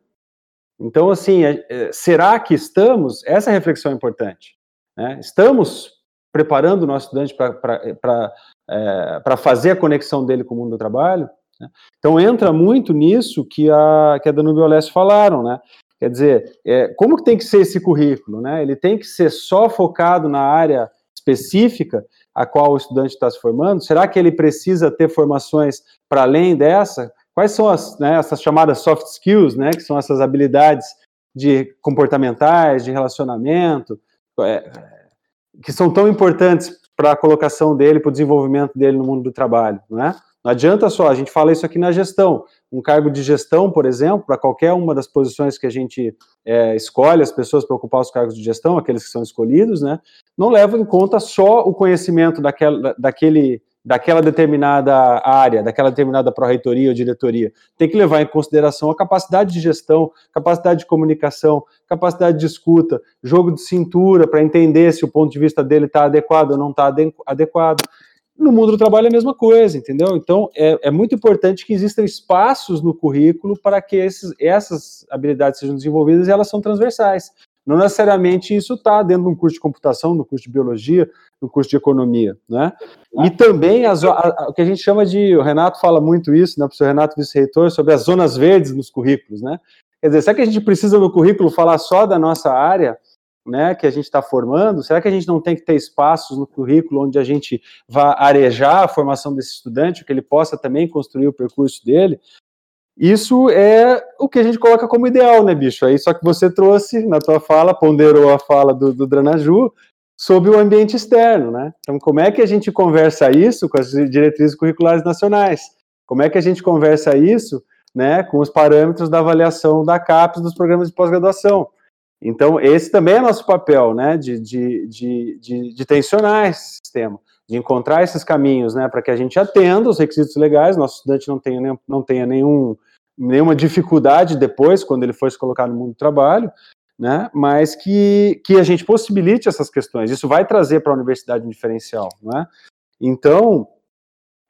Então, assim, é, é, será que estamos? Essa reflexão é importante. Né? Estamos preparando o nosso estudante para é, fazer a conexão dele com o mundo do trabalho? Né? Então, entra muito nisso que a, que a Danube e Alessio falaram, né? Quer dizer, é, como que tem que ser esse currículo? Né? Ele tem que ser só focado na área específica a qual o estudante está se formando? Será que ele precisa ter formações para além dessa? Quais são as, né, essas chamadas soft skills, né, que são essas habilidades de comportamentais, de relacionamento, é, que são tão importantes para a colocação dele, para o desenvolvimento dele no mundo do trabalho, né? Não adianta só, a gente fala isso aqui na gestão. Um cargo de gestão, por exemplo, para qualquer uma das posições que a gente é, escolhe as pessoas para ocupar os cargos de gestão, aqueles que são escolhidos, né, não leva em conta só o conhecimento daquela, daquele daquela determinada área, daquela determinada pró-reitoria ou diretoria. Tem que levar em consideração a capacidade de gestão, capacidade de comunicação, capacidade de escuta, jogo de cintura para entender se o ponto de vista dele está adequado ou não está adequado. No mundo do trabalho é a mesma coisa, entendeu? Então, é, é muito importante que existam espaços no currículo para que esses, essas habilidades sejam desenvolvidas e elas são transversais. Não necessariamente isso está dentro de um curso de computação, no curso de biologia, no curso de economia, né? E também as, a, o que a gente chama de, o Renato fala muito isso, né, o professor Renato, vice-reitor, sobre as zonas verdes nos currículos, né? Quer dizer, será que a gente precisa no currículo falar só da nossa área, né, que a gente está formando? Será que a gente não tem que ter espaços no currículo onde a gente vá arejar a formação desse estudante, que ele possa também construir o percurso dele? Isso é o que a gente coloca como ideal, né, bicho? Aí só que você trouxe na tua fala, ponderou a fala do, do Dranaju sobre o ambiente externo, né? Então, como é que a gente conversa isso com as diretrizes curriculares nacionais? Como é que a gente conversa isso, né, com os parâmetros da avaliação da CAPES dos programas de pós-graduação? Então, esse também é nosso papel, né, de, de, de, de, de tensionar esse sistema de encontrar esses caminhos, né, para que a gente atenda os requisitos legais, nosso estudante não tenha, não tenha nenhum, nenhuma dificuldade depois, quando ele for se colocar no mundo do trabalho, né, mas que, que a gente possibilite essas questões. Isso vai trazer para a universidade um diferencial, né? Então,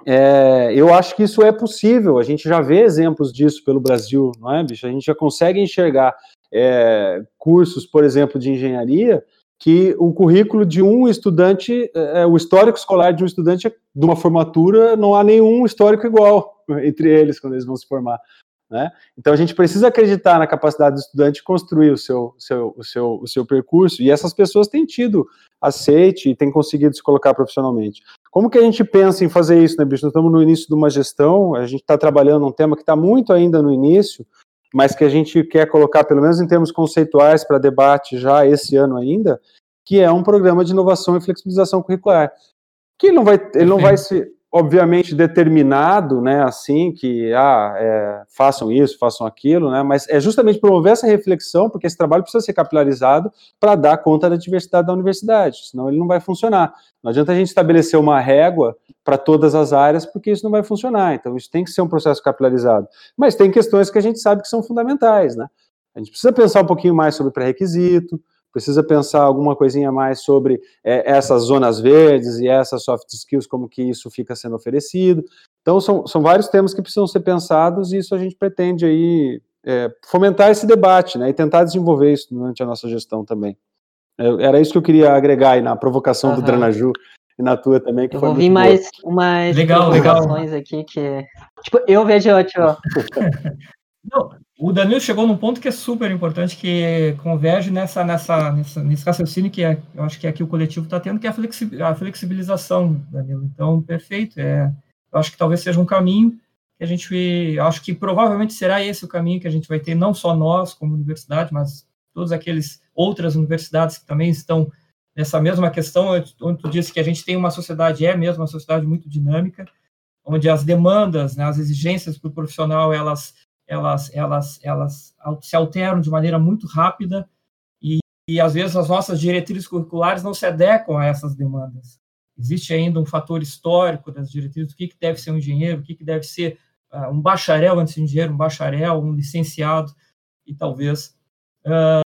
é, eu acho que isso é possível. A gente já vê exemplos disso pelo Brasil, não é, bicho? A gente já consegue enxergar é, cursos, por exemplo, de engenharia que o currículo de um estudante, é, é, o histórico escolar de um estudante de uma formatura, não há nenhum histórico igual entre eles quando eles vão se formar. Né? Então a gente precisa acreditar na capacidade do estudante construir o seu, seu, o, seu, o seu percurso, e essas pessoas têm tido aceite e têm conseguido se colocar profissionalmente. Como que a gente pensa em fazer isso, né, bicho? Nós estamos no início de uma gestão, a gente está trabalhando um tema que está muito ainda no início, mas que a gente quer colocar, pelo menos em termos conceituais, para debate já esse ano ainda, que é um programa de inovação e flexibilização curricular. Que ele não vai, ele não vai ser, obviamente, determinado, né, assim, que, ah, é, façam isso, façam aquilo, né, mas é justamente promover essa reflexão, porque esse trabalho precisa ser capilarizado para dar conta da diversidade da universidade, senão ele não vai funcionar. Não adianta a gente estabelecer uma régua para todas as áreas, porque isso não vai funcionar. Então, isso tem que ser um processo capilarizado. Mas tem questões que a gente sabe que são fundamentais, né? A gente precisa pensar um pouquinho mais sobre pré-requisito, precisa pensar alguma coisinha mais sobre é, essas zonas verdes e essas soft skills, como que isso fica sendo oferecido. Então, são, são vários temas que precisam ser pensados e isso a gente pretende aí é, fomentar esse debate, né, e tentar desenvolver isso durante a nossa gestão também. Era isso que eu queria agregar aí na provocação uhum. do Dranaju e na tua também. Que eu vou vir mais umas legal, legal. aqui que. Tipo, eu vejo, tipo. <laughs> <laughs> Não, o Danilo chegou num ponto que é super importante, que converge nessa, nessa, nessa nesse raciocínio que é, eu acho que aqui o coletivo está tendo, que é a flexibilização, Danilo. Então, perfeito. É, eu acho que talvez seja um caminho que a gente, acho que provavelmente será esse o caminho que a gente vai ter, não só nós como universidade, mas todas aqueles outras universidades que também estão nessa mesma questão, onde tu disse que a gente tem uma sociedade, é mesmo uma sociedade muito dinâmica, onde as demandas, né, as exigências para o profissional, elas, elas, elas, elas se alteram de maneira muito rápida e, e, às vezes, as nossas diretrizes curriculares não se adequam a essas demandas. Existe ainda um fator histórico das diretrizes, o que, que deve ser um engenheiro, o que, que deve ser uh, um bacharel antes de um engenheiro, um bacharel, um licenciado, e talvez uh,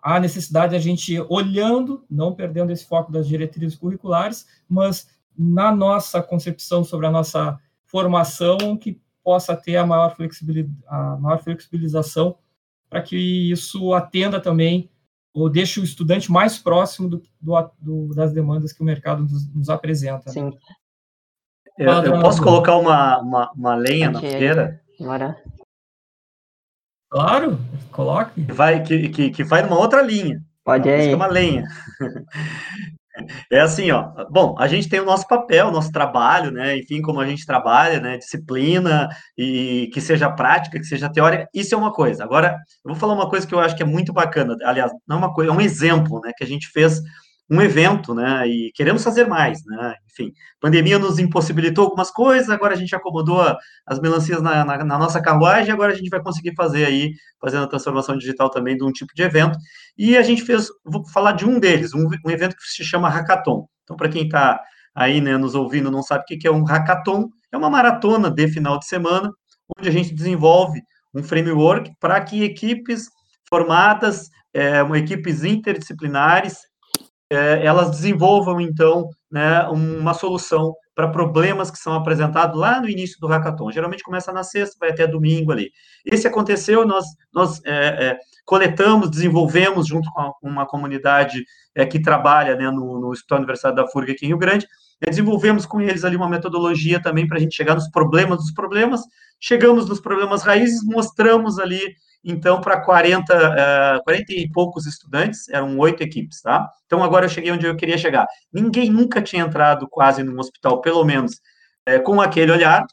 a necessidade de a gente olhando, não perdendo esse foco das diretrizes curriculares, mas na nossa concepção sobre a nossa formação, que possa ter a maior, flexibilidade, a maior flexibilização para que isso atenda também ou deixe o estudante mais próximo do, do, do, das demandas que o mercado nos, nos apresenta. Sim. Eu, eu posso colocar uma, uma, uma lenha okay. na fogueira? Bora. Claro, coloque. Que vai, que, que, que vai numa outra linha. Pode ir. É uma lenha. <laughs> É assim, ó. Bom, a gente tem o nosso papel, nosso trabalho, né? Enfim, como a gente trabalha, né? Disciplina e que seja prática, que seja teórica. Isso é uma coisa. Agora, eu vou falar uma coisa que eu acho que é muito bacana. Aliás, não é uma coisa, é um exemplo, né? Que a gente fez um evento, né? E queremos fazer mais, né? Enfim, pandemia nos impossibilitou algumas coisas, agora a gente acomodou as melancias na, na, na, nossa carruagem, agora a gente vai conseguir fazer aí, fazendo a transformação digital também de um tipo de evento. E a gente fez, vou falar de um deles, um, um evento que se chama Hackathon. Então, para quem está aí, né, nos ouvindo, não sabe o que é um hackathon, é uma maratona de final de semana, onde a gente desenvolve um framework para que equipes formadas, é, equipes interdisciplinares, é, elas desenvolvam, então, né, uma solução para problemas que são apresentados lá no início do hackathon. Geralmente começa na sexta, vai até domingo ali. Esse aconteceu, nós, nós é, é, coletamos, desenvolvemos junto com uma comunidade é, que trabalha né, no, no Hospital Universitário da FURG aqui em Rio Grande, desenvolvemos com eles ali uma metodologia também para a gente chegar nos problemas dos problemas, chegamos nos problemas raízes, mostramos ali então, para 40, uh, 40 e poucos estudantes, eram oito equipes, tá? Então, agora eu cheguei onde eu queria chegar. Ninguém nunca tinha entrado quase num hospital, pelo menos, é, com aquele olhar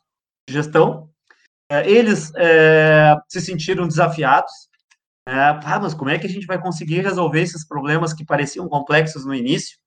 de gestão. É, eles é, se sentiram desafiados. É, ah, mas como é que a gente vai conseguir resolver esses problemas que pareciam complexos no início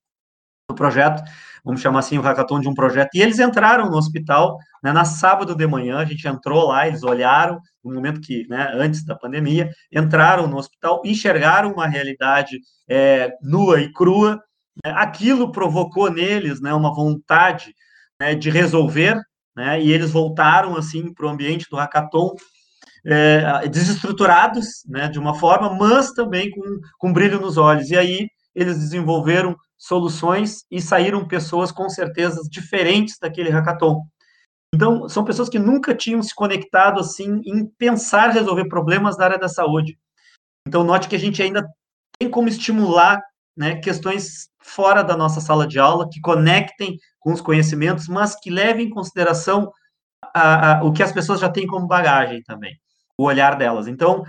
do projeto? vamos chamar assim, o hackathon de um projeto, e eles entraram no hospital, né, na sábado de manhã, a gente entrou lá, eles olharam, no momento que, né, antes da pandemia, entraram no hospital, enxergaram uma realidade é, nua e crua, né, aquilo provocou neles, né, uma vontade né, de resolver, né, e eles voltaram, assim, para o ambiente do hackathon, é, desestruturados, né, de uma forma, mas também com, com brilho nos olhos, e aí eles desenvolveram soluções e saíram pessoas com certeza diferentes daquele hackathon. Então, são pessoas que nunca tinham se conectado assim em pensar resolver problemas da área da saúde. Então, note que a gente ainda tem como estimular né, questões fora da nossa sala de aula, que conectem com os conhecimentos, mas que levem em consideração a, a, o que as pessoas já têm como bagagem também, o olhar delas. Então,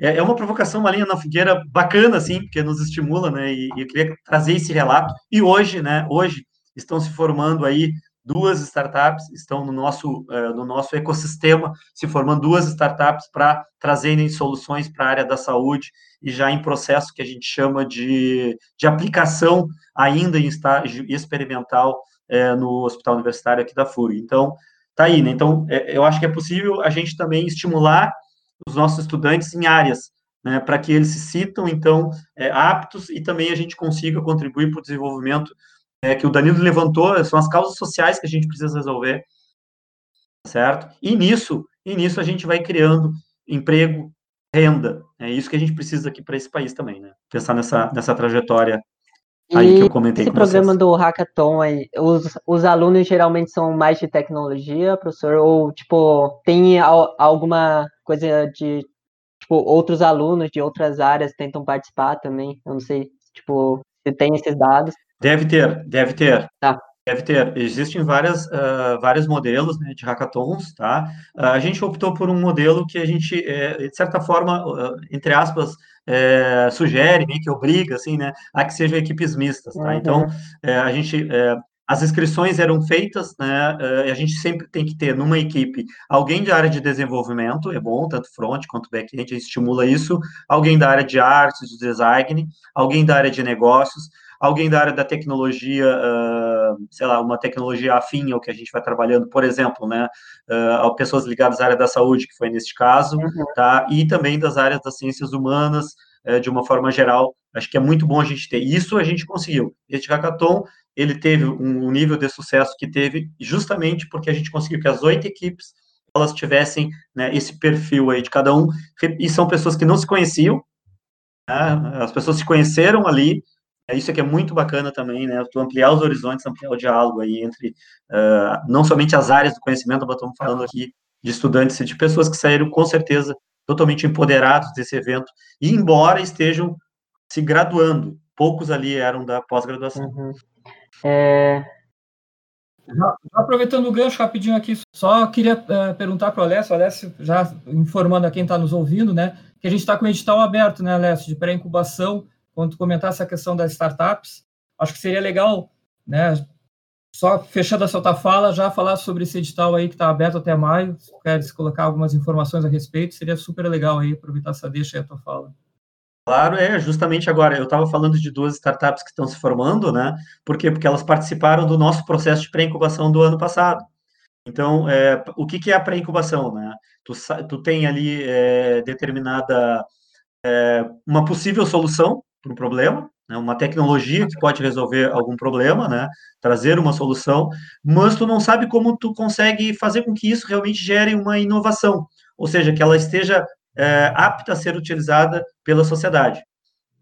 é, é uma provocação, uma linha na fogueira bacana, assim, porque nos estimula, né? E, e eu queria trazer esse relato. E hoje, né? Hoje estão se formando aí duas startups, estão no nosso, uh, no nosso ecossistema, se formando duas startups para trazerem soluções para a área da saúde e já em processo que a gente chama de, de aplicação ainda em estágio experimental uh, no Hospital Universitário aqui da FURG. Então, tá aí, né? Então, é, eu acho que é possível a gente também estimular os nossos estudantes em áreas, né, para que eles se citam, então, é, aptos e também a gente consiga contribuir para o desenvolvimento é, que o Danilo levantou, são as causas sociais que a gente precisa resolver, certo? E nisso, e nisso a gente vai criando emprego, renda, é isso que a gente precisa aqui para esse país também, né? Pensar nessa, nessa trajetória aí e que eu comentei esse programa vocês. do hackathon aí, os, os alunos geralmente são mais de tecnologia, professor, ou tipo tem alguma coisa de tipo outros alunos de outras áreas tentam participar também? Eu não sei, tipo se tem esses dados. Deve ter, deve ter. Tá. Deve ter. Existem várias, uh, vários modelos né, de hackathons, tá? Uh, a gente optou por um modelo que a gente, é, de certa forma, uh, entre aspas, é, sugere, meio que obriga, assim, né, a que sejam equipes mistas, tá? Uhum. Então, é, a gente, as inscrições eram feitas, né, a gente sempre tem que ter numa equipe alguém da área de desenvolvimento, é bom, tanto front quanto back-end, a gente estimula isso, alguém da área de artes, de design, alguém da área de negócios, alguém da área da tecnologia, uh, sei lá, uma tecnologia afim ao que a gente vai trabalhando, por exemplo, né, uh, pessoas ligadas à área da saúde, que foi neste caso, uhum. tá, e também das áreas das ciências humanas, uh, de uma forma geral, acho que é muito bom a gente ter. Isso a gente conseguiu. Este hackathon, ele teve um, nível de sucesso que teve justamente porque a gente conseguiu que as oito equipes elas tivessem né, esse perfil aí de cada um, e são pessoas que não se conheciam, né, as pessoas se conheceram ali, isso que é muito bacana também, né? Tu ampliar os horizontes, ampliar o diálogo aí entre uh, não somente as áreas do conhecimento, mas estamos falando aqui de estudantes e de pessoas que saíram com certeza totalmente empoderados desse evento, e embora estejam se graduando, poucos ali eram da pós-graduação. Uhum. É... Já, aproveitando o gancho rapidinho aqui, só queria uh, perguntar para o Alessio, Alessio, já informando a quem está nos ouvindo, né, que a gente está com o edital aberto, né, Alessio, de pré-incubação quando tu comentasse a questão das startups, acho que seria legal, né, só fechando essa tua fala, já falar sobre esse edital aí que está aberto até maio, se queres colocar algumas informações a respeito, seria super legal aí, aproveitar essa deixa aí a tua fala. Claro, é justamente agora. Eu estava falando de duas startups que estão se formando, né? Por quê? Porque elas participaram do nosso processo de pré-incubação do ano passado. Então, é, o que, que, é a pré-incubação, né? Tu, tu, tem ali é, determinada é, uma possível solução para um problema, né? uma tecnologia que pode resolver algum problema, né? Trazer uma solução, mas tu não sabe como tu consegue fazer com que isso realmente gere uma inovação, ou seja, que ela esteja é, apta a ser utilizada pela sociedade.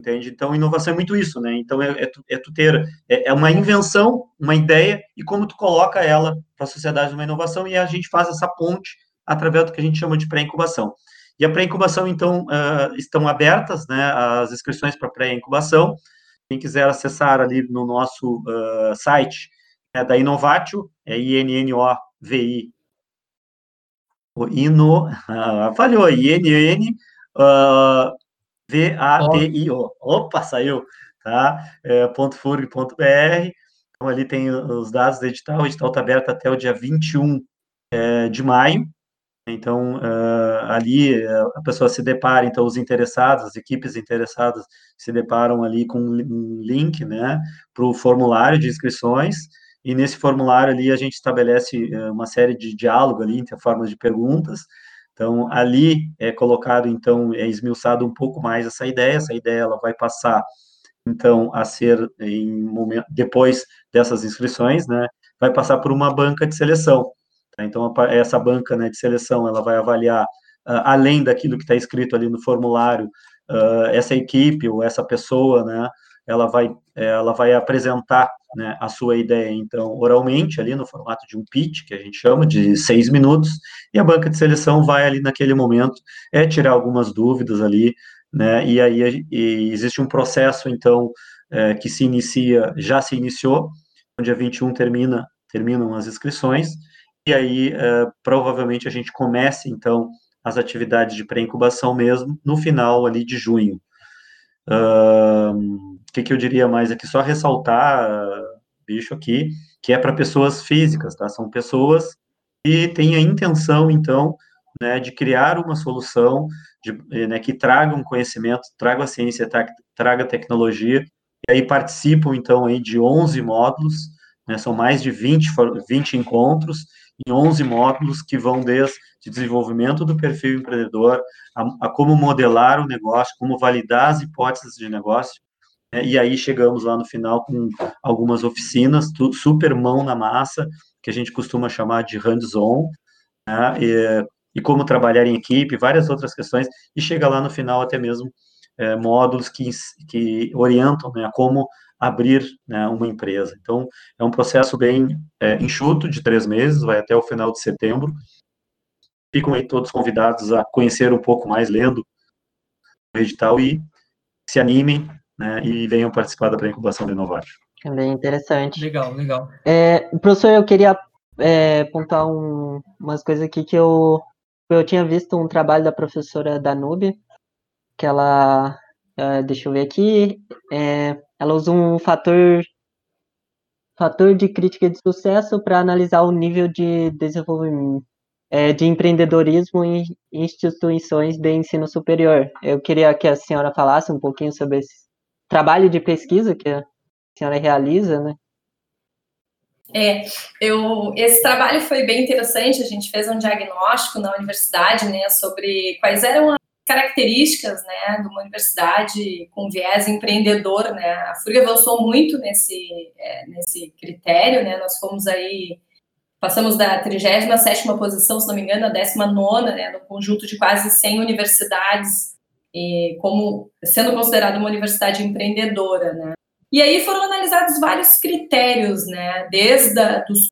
Entende? Então, inovação é muito isso, né? Então, é, é, tu, é tu, ter é, é, uma invenção, uma ideia, e como tu coloca ela para a sociedade uma inovação, e a gente faz essa ponte através do que a gente chama de pré-incubação. E a pré-incubação, então, uh, estão abertas, né, as inscrições para pré-incubação. Quem quiser acessar ali no nosso uh, site é da Inovatio, é I-N-N-O-V-I Ino, ah, falhou, INN uh, V-A-T-I-O. Opa, saiu, tá? É, ponto .furg, ponto .br. Então, ali tem os dados do edital. O edital está aberto até o dia 21 é, de maio. Então, uh, ali a pessoa se depara, então, os interessados, as equipes interessadas se deparam ali com um link, né, para o formulário de inscrições, e nesse formulário ali a gente estabelece eh, uma série de diálogo ali, entre formas de perguntas. Então, ali é colocado, então, é esmiuçado um pouco mais essa ideia, essa ideia ela vai passar, então, a ser, em momento, depois dessas inscrições, né, vai passar por uma banca de seleção. Tá? Então, essa banca né, de seleção, ela vai avaliar, uh, além daquilo que está escrito ali no formulário, uh, essa equipe ou essa pessoa, né, ela vai, ela vai apresentar né, a sua ideia, então, oralmente, ali no formato de um pitch, que a gente chama, de seis minutos, e a banca de seleção vai ali naquele momento é tirar algumas dúvidas ali, né, e aí e existe um processo, então, é, que se inicia, já se iniciou, no dia 21 termina, terminam as inscrições, e aí, é, provavelmente, a gente comece, então, as atividades de pré-incubação mesmo, no final ali de junho. Uh, que, que eu diria mais aqui? Só ressaltar, bicho, aqui, que é para pessoas físicas, tá? São pessoas que têm a intenção, então, né, de criar uma solução de, né, que traga um conhecimento, traga a ciência, traga tecnologia, e aí participam, então, aí de 11 módulos, né, são mais de 20, 20 encontros, em 11 módulos que vão desde desenvolvimento do perfil empreendedor, a, a como modelar o negócio, como validar as hipóteses de negócio, né, e aí chegamos lá no final com algumas oficinas, tudo, super mão na massa, que a gente costuma chamar de hands-on, né, e, e, como trabalhar em equipe, várias outras questões, e chega lá no final até mesmo é, módulos que, que orientam né, como abrir né, uma empresa. Então, é um processo bem é, enxuto, de três meses, vai até o final de setembro. Ficam aí todos convidados a conhecer um pouco mais, lendo o edital e se animem né, e venham participar da pré-incubação do Inovar. É bem interessante. Legal, legal. É, professor, eu queria é, pontuar um, umas coisas aqui que eu, eu tinha visto um trabalho da professora Danube, que ela, é, deixa eu ver aqui, é, ela usa um fator fator de crítica de sucesso para analisar o nível de desenvolvimento é, de empreendedorismo em instituições de ensino superior. Eu queria que a senhora falasse um pouquinho sobre esse trabalho de pesquisa que a senhora realiza, né? É, eu, esse trabalho foi bem interessante. A gente fez um diagnóstico na universidade, né, sobre quais eram características, né, de uma universidade com viés empreendedor, né. A FURG avançou muito nesse é, nesse critério, né. Nós fomos aí passamos da 37ª posição, se não me engano, a 19ª, né, no conjunto de quase 100 universidades como sendo considerada uma universidade empreendedora, né? E aí foram analisados vários critérios, né? Desde a, dos,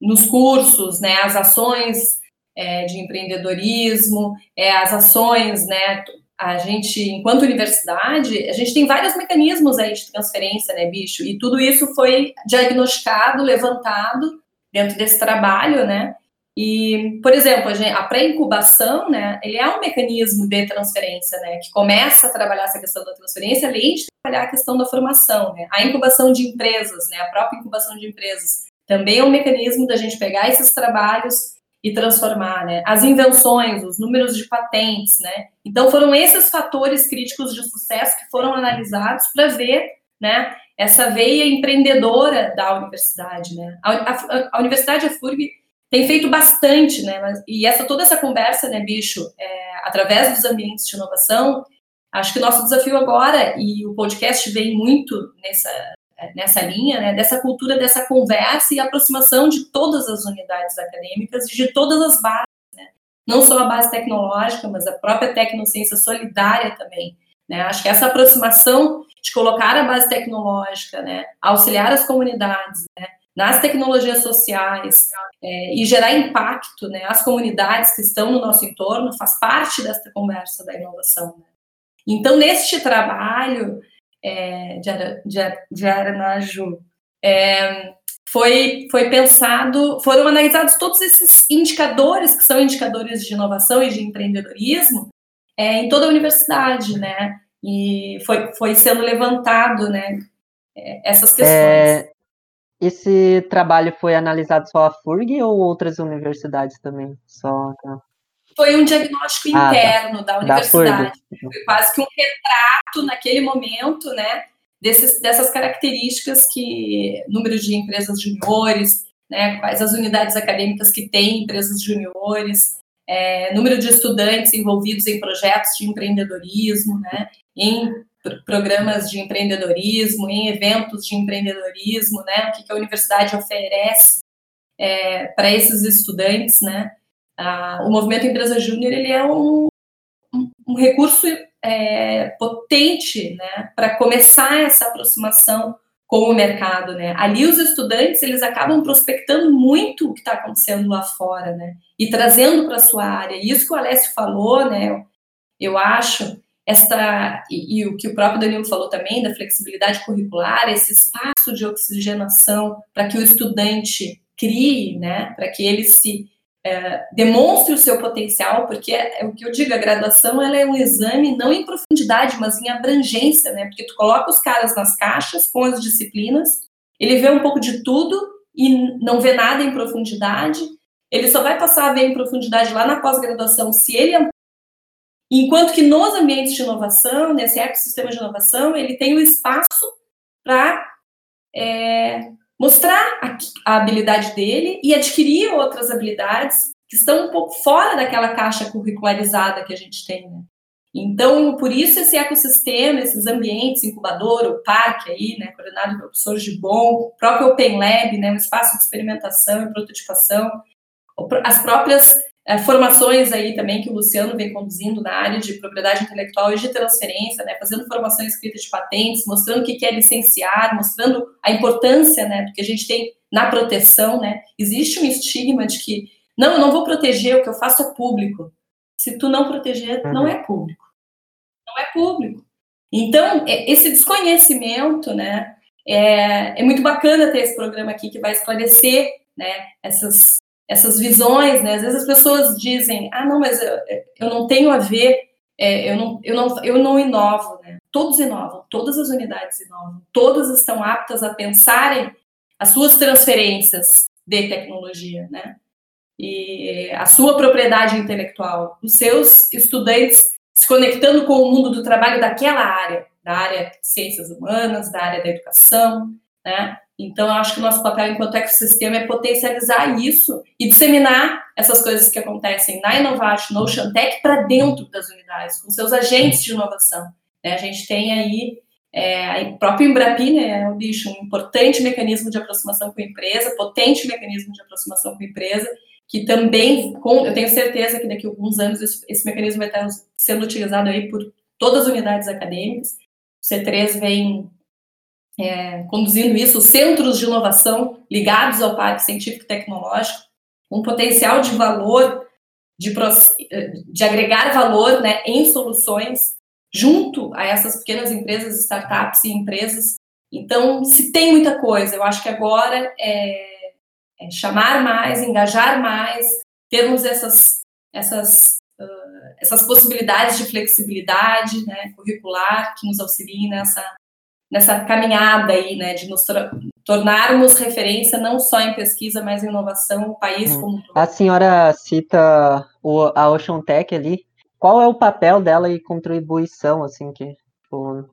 nos cursos, né? As ações é, de empreendedorismo, é, as ações, né? A gente, enquanto universidade, a gente tem vários mecanismos aí de transferência, né, bicho? E tudo isso foi diagnosticado, levantado dentro desse trabalho, né? E, por exemplo, a, pré-incubação, né, ele é um mecanismo de transferência, né, que começa a trabalhar essa questão da transferência, além de trabalhar a questão da formação, né. A incubação de empresas, né, a própria incubação de empresas, também é um mecanismo da gente pegar esses trabalhos e transformar, né? As invenções, os números de patentes, né? Então foram esses fatores críticos de sucesso que foram analisados para ver, né? Essa veia empreendedora da universidade, né? A, a, a universidade, a FURG, tem feito bastante, né? Mas, e essa toda essa conversa, né, bicho, é, através dos ambientes de inovação, acho que o nosso desafio agora e o podcast vem muito nessa nessa linha, né, dessa cultura, dessa conversa e aproximação de todas as unidades acadêmicas e de todas as bases, né? não só a base tecnológica, mas a própria tecnociência solidária também. Né? Acho que essa aproximação de colocar a base tecnológica, né, auxiliar as comunidades, né, nas tecnologias sociais é, e gerar impacto né, às comunidades que estão no nosso entorno faz parte desta conversa da inovação. Né? Então, neste trabalho é, de, de, de Aranaju, é, foi, foi pensado, foram analisados todos esses indicadores, que são indicadores de inovação e de empreendedorismo, é, em toda a universidade, né? E foi, foi sendo levantado, né, é, essas questões. É, esse trabalho foi analisado só a FURG ou outras universidades também? Só Foi um diagnóstico ah, tá. interno tá. da universidade. Da foi quase que um retrato naquele momento, né? Desses, dessas características que número de empresas juniores, né, quais as unidades acadêmicas que têm empresas juniores, é, número de estudantes envolvidos em projetos de empreendedorismo, né, em programas de empreendedorismo, em eventos de empreendedorismo, né? O que, que a universidade oferece é, para esses estudantes, né? Ah, o movimento Empresa Júnior ele é um, um, recurso é, potente, né? Para começar essa aproximação com o mercado, né? Ali os estudantes eles acabam prospectando muito o que está acontecendo lá fora, né? E trazendo para sua área. Isso que o Alessio falou, né? Eu acho esta e, e, o que o próprio Danilo falou também da flexibilidade curricular, esse espaço de oxigenação para que o estudante crie, né, para que ele se é, demonstre o seu potencial, porque é, é, o que eu digo, a graduação ela é um exame não em profundidade, mas em abrangência, né, porque tu coloca os caras nas caixas com as disciplinas, ele vê um pouco de tudo e não vê nada em profundidade, ele só vai passar a ver em profundidade lá na pós-graduação se ele Enquanto que nos ambientes de inovação, nesse ecossistema de inovação, ele tem o espaço para é, mostrar a, a, habilidade dele e adquirir outras habilidades que estão um pouco fora daquela caixa curricularizada que a gente tem. Né? Então, por isso esse ecossistema, esses ambientes, incubador, o parque aí, né, coordenado pelo professor Gibon, o próprio Open Lab, né, um espaço de experimentação e prototipação, as próprias formações aí também que o Luciano vem conduzindo na área de propriedade intelectual e de transferência, né, fazendo formação escrita de patentes, mostrando o que é licenciar, mostrando a importância, né, do que a gente tem na proteção, né, existe um estigma de que, não, eu não vou proteger, o que eu faço é público. Se tu não proteger, não uhum. é público. Não é público. Então, é, esse desconhecimento, né, é, é muito bacana ter esse programa aqui que vai esclarecer, né, essas essas visões, né? Às vezes as pessoas dizem, ah, não, mas eu, eu não tenho a ver, é, eu, não, eu, não, eu não inovo, né? Todos inovam, todas as unidades inovam, todas estão aptas a pensarem as suas transferências de tecnologia, né? E a sua propriedade intelectual, os seus estudantes se conectando com o mundo do trabalho daquela área, da área de ciências humanas, da área da educação, né? Então, eu acho que o nosso papel enquanto ecossistema é potencializar isso e disseminar essas coisas que acontecem na Inovate, no Oceantec, para dentro das unidades, com seus agentes de inovação. Né? A gente tem aí é, o próprio Embrapi, né, é um bicho, um importante mecanismo de aproximação com a empresa, potente mecanismo de aproximação com a empresa, que também, com, eu tenho certeza que daqui a alguns anos esse, esse mecanismo vai estar sendo utilizado aí por todas as unidades acadêmicas. O C3 vem é, conduzindo isso, centros de inovação ligados ao Parque Científico e Tecnológico, um potencial de valor, de, de agregar valor né, em soluções junto a essas pequenas empresas, startups e empresas. Então, se tem muita coisa, eu acho que agora é, é chamar mais, engajar mais, termos essas, essas, uh, essas possibilidades de flexibilidade né, curricular que nos auxiliem nessa, nessa caminhada aí, né, de nos tornarmos referência não só em pesquisa, mas em inovação, o país hum. como. A senhora cita o, a Ocean Tech ali. Qual é o papel dela e contribuição, assim, que... O,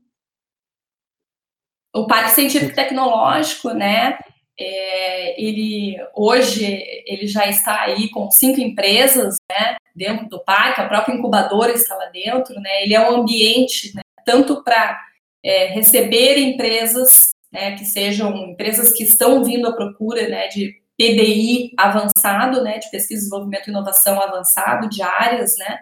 o Parque Científico Tecnológico, né, é, ele hoje ele já está aí com cinco empresas né, dentro do parque, a própria incubadora está lá dentro, né, ele é um ambiente né, tanto para é, receber empresas né, que sejam empresas que estão vindo à procura né, de PDI avançado, né, de pesquisa, desenvolvimento e inovação avançado, de áreas, né,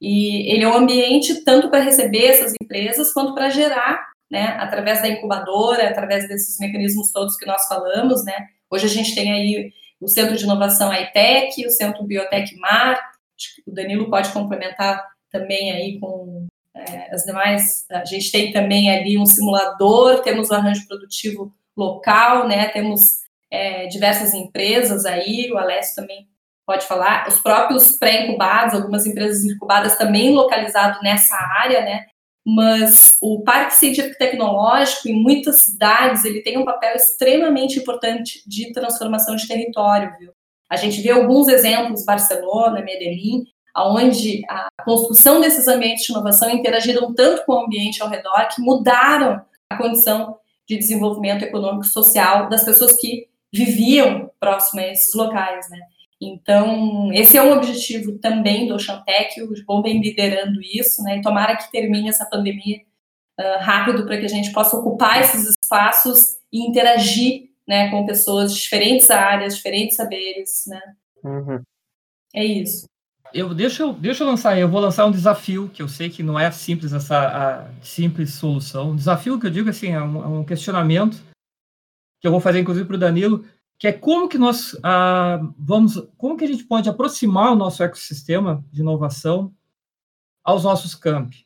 e ele é um ambiente tanto para receber essas empresas quanto para gerar, né, através da incubadora, através desses mecanismos todos que nós falamos, né. Hoje a gente tem aí o Centro de Inovação ITEC, o Centro Biotec Mar, o Danilo pode complementar também aí com é, as demais, a gente tem também ali um simulador, temos o arranjo produtivo local, né? Temos é, diversas empresas aí, o Alessio também pode falar, os próprios pré-incubados, algumas empresas incubadas também localizado nessa área, né? Mas o Parque Científico Tecnológico, em muitas cidades, ele tem um papel extremamente importante de transformação de território, viu? A gente vê alguns exemplos, Barcelona, Medellín, onde a construção desses ambientes de inovação interagiram tanto com o ambiente ao redor que mudaram a condição de desenvolvimento econômico e social das pessoas que viviam próximo a esses locais, né? Então, esse é um objetivo também do Oceantec, o Bom vem liderando isso, né? E tomara que termine essa pandemia uh, rápido para que a gente possa ocupar esses espaços e interagir, né, com pessoas de diferentes áreas, diferentes saberes, né? Uhum. É isso eu, deixa, eu, deixa eu lançar, eu vou lançar um desafio, que eu sei que não é simples essa simples solução. Um desafio que eu digo assim, é um, é um questionamento que eu vou fazer inclusive para o Danilo, que é como que nós ah, vamos, como que a gente pode aproximar o nosso ecossistema de inovação aos nossos campi,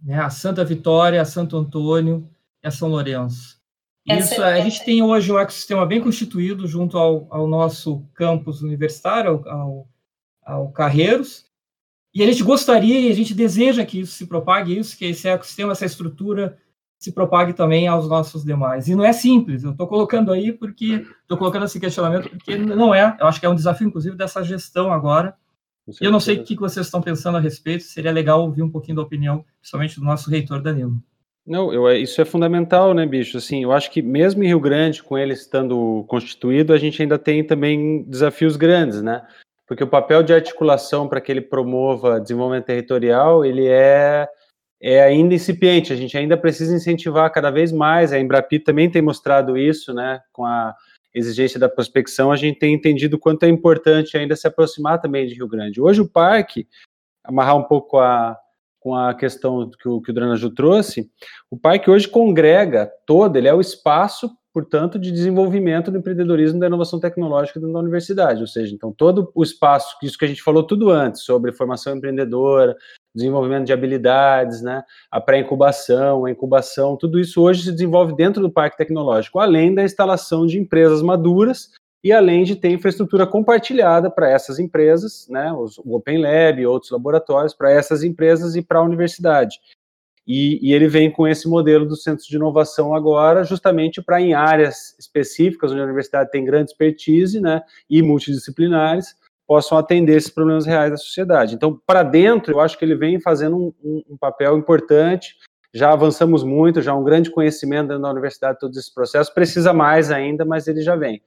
né? A Santa Vitória, a Santo Antônio e a São Lourenço. Isso, é a gente tem hoje um ecossistema bem constituído junto ao, ao nosso campus universitário, ao, ao ao Carreiros. E a gente gostaria e a gente deseja que isso se propague, isso, que esse ecossistema, essa estrutura se propague também aos nossos demais. E não é simples, eu estou colocando aí porque, estou colocando esse questionamento porque não é, eu acho que é um desafio, inclusive, dessa gestão agora. Eu não sei o que vocês estão pensando a respeito, seria legal ouvir um pouquinho da opinião, principalmente do nosso reitor Danilo. Não, eu, isso é fundamental, né, bicho? Assim, eu acho que mesmo em Rio Grande, com ele estando constituído, a gente ainda tem também desafios grandes, né? Porque o papel de articulação para que ele promova desenvolvimento territorial, ele é, é ainda incipiente, a gente ainda precisa incentivar cada vez mais, a Embrapi também tem mostrado isso, né, com a exigência da prospecção, a gente tem entendido quanto é importante ainda se aproximar também de Rio Grande. Hoje o parque, amarrar um pouco a, com a questão que o, que o Dranaju trouxe, o parque hoje congrega todo, ele é o espaço portanto, de desenvolvimento do empreendedorismo da inovação tecnológica dentro da universidade, ou seja, então todo o espaço, isso que a gente falou tudo antes, sobre formação empreendedora, desenvolvimento de habilidades, né, a pré-incubação, a incubação, tudo isso hoje se desenvolve dentro do parque tecnológico, além da instalação de empresas maduras e além de ter infraestrutura compartilhada para essas empresas, né, o Open Lab outros laboratórios, para essas empresas e para a universidade. E, e, ele vem com esse modelo do centro de inovação agora, justamente para em áreas específicas, onde a universidade tem grande expertise, né, e multidisciplinares, possam atender esses problemas reais da sociedade. Então, para dentro, eu acho que ele vem fazendo um, um, um, papel importante. Já avançamos muito, já um grande conhecimento dentro da universidade de todos esses processos. Precisa mais ainda, mas ele já vem.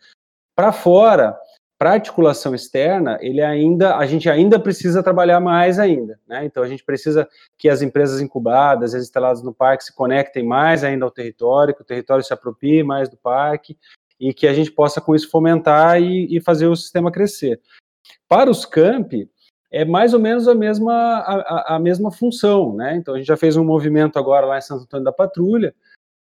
Para fora, para articulação externa, ele ainda, a gente ainda precisa trabalhar mais ainda, né? Então a gente precisa que as empresas incubadas, as instaladas no parque se conectem mais ainda ao território, que o território se aproprie mais do parque e que a gente possa com isso fomentar e, e fazer o sistema crescer. Para os campi, é mais ou menos a mesma, a, a mesma função, né? Então a gente já fez um movimento agora lá em Santo Antônio da Patrulha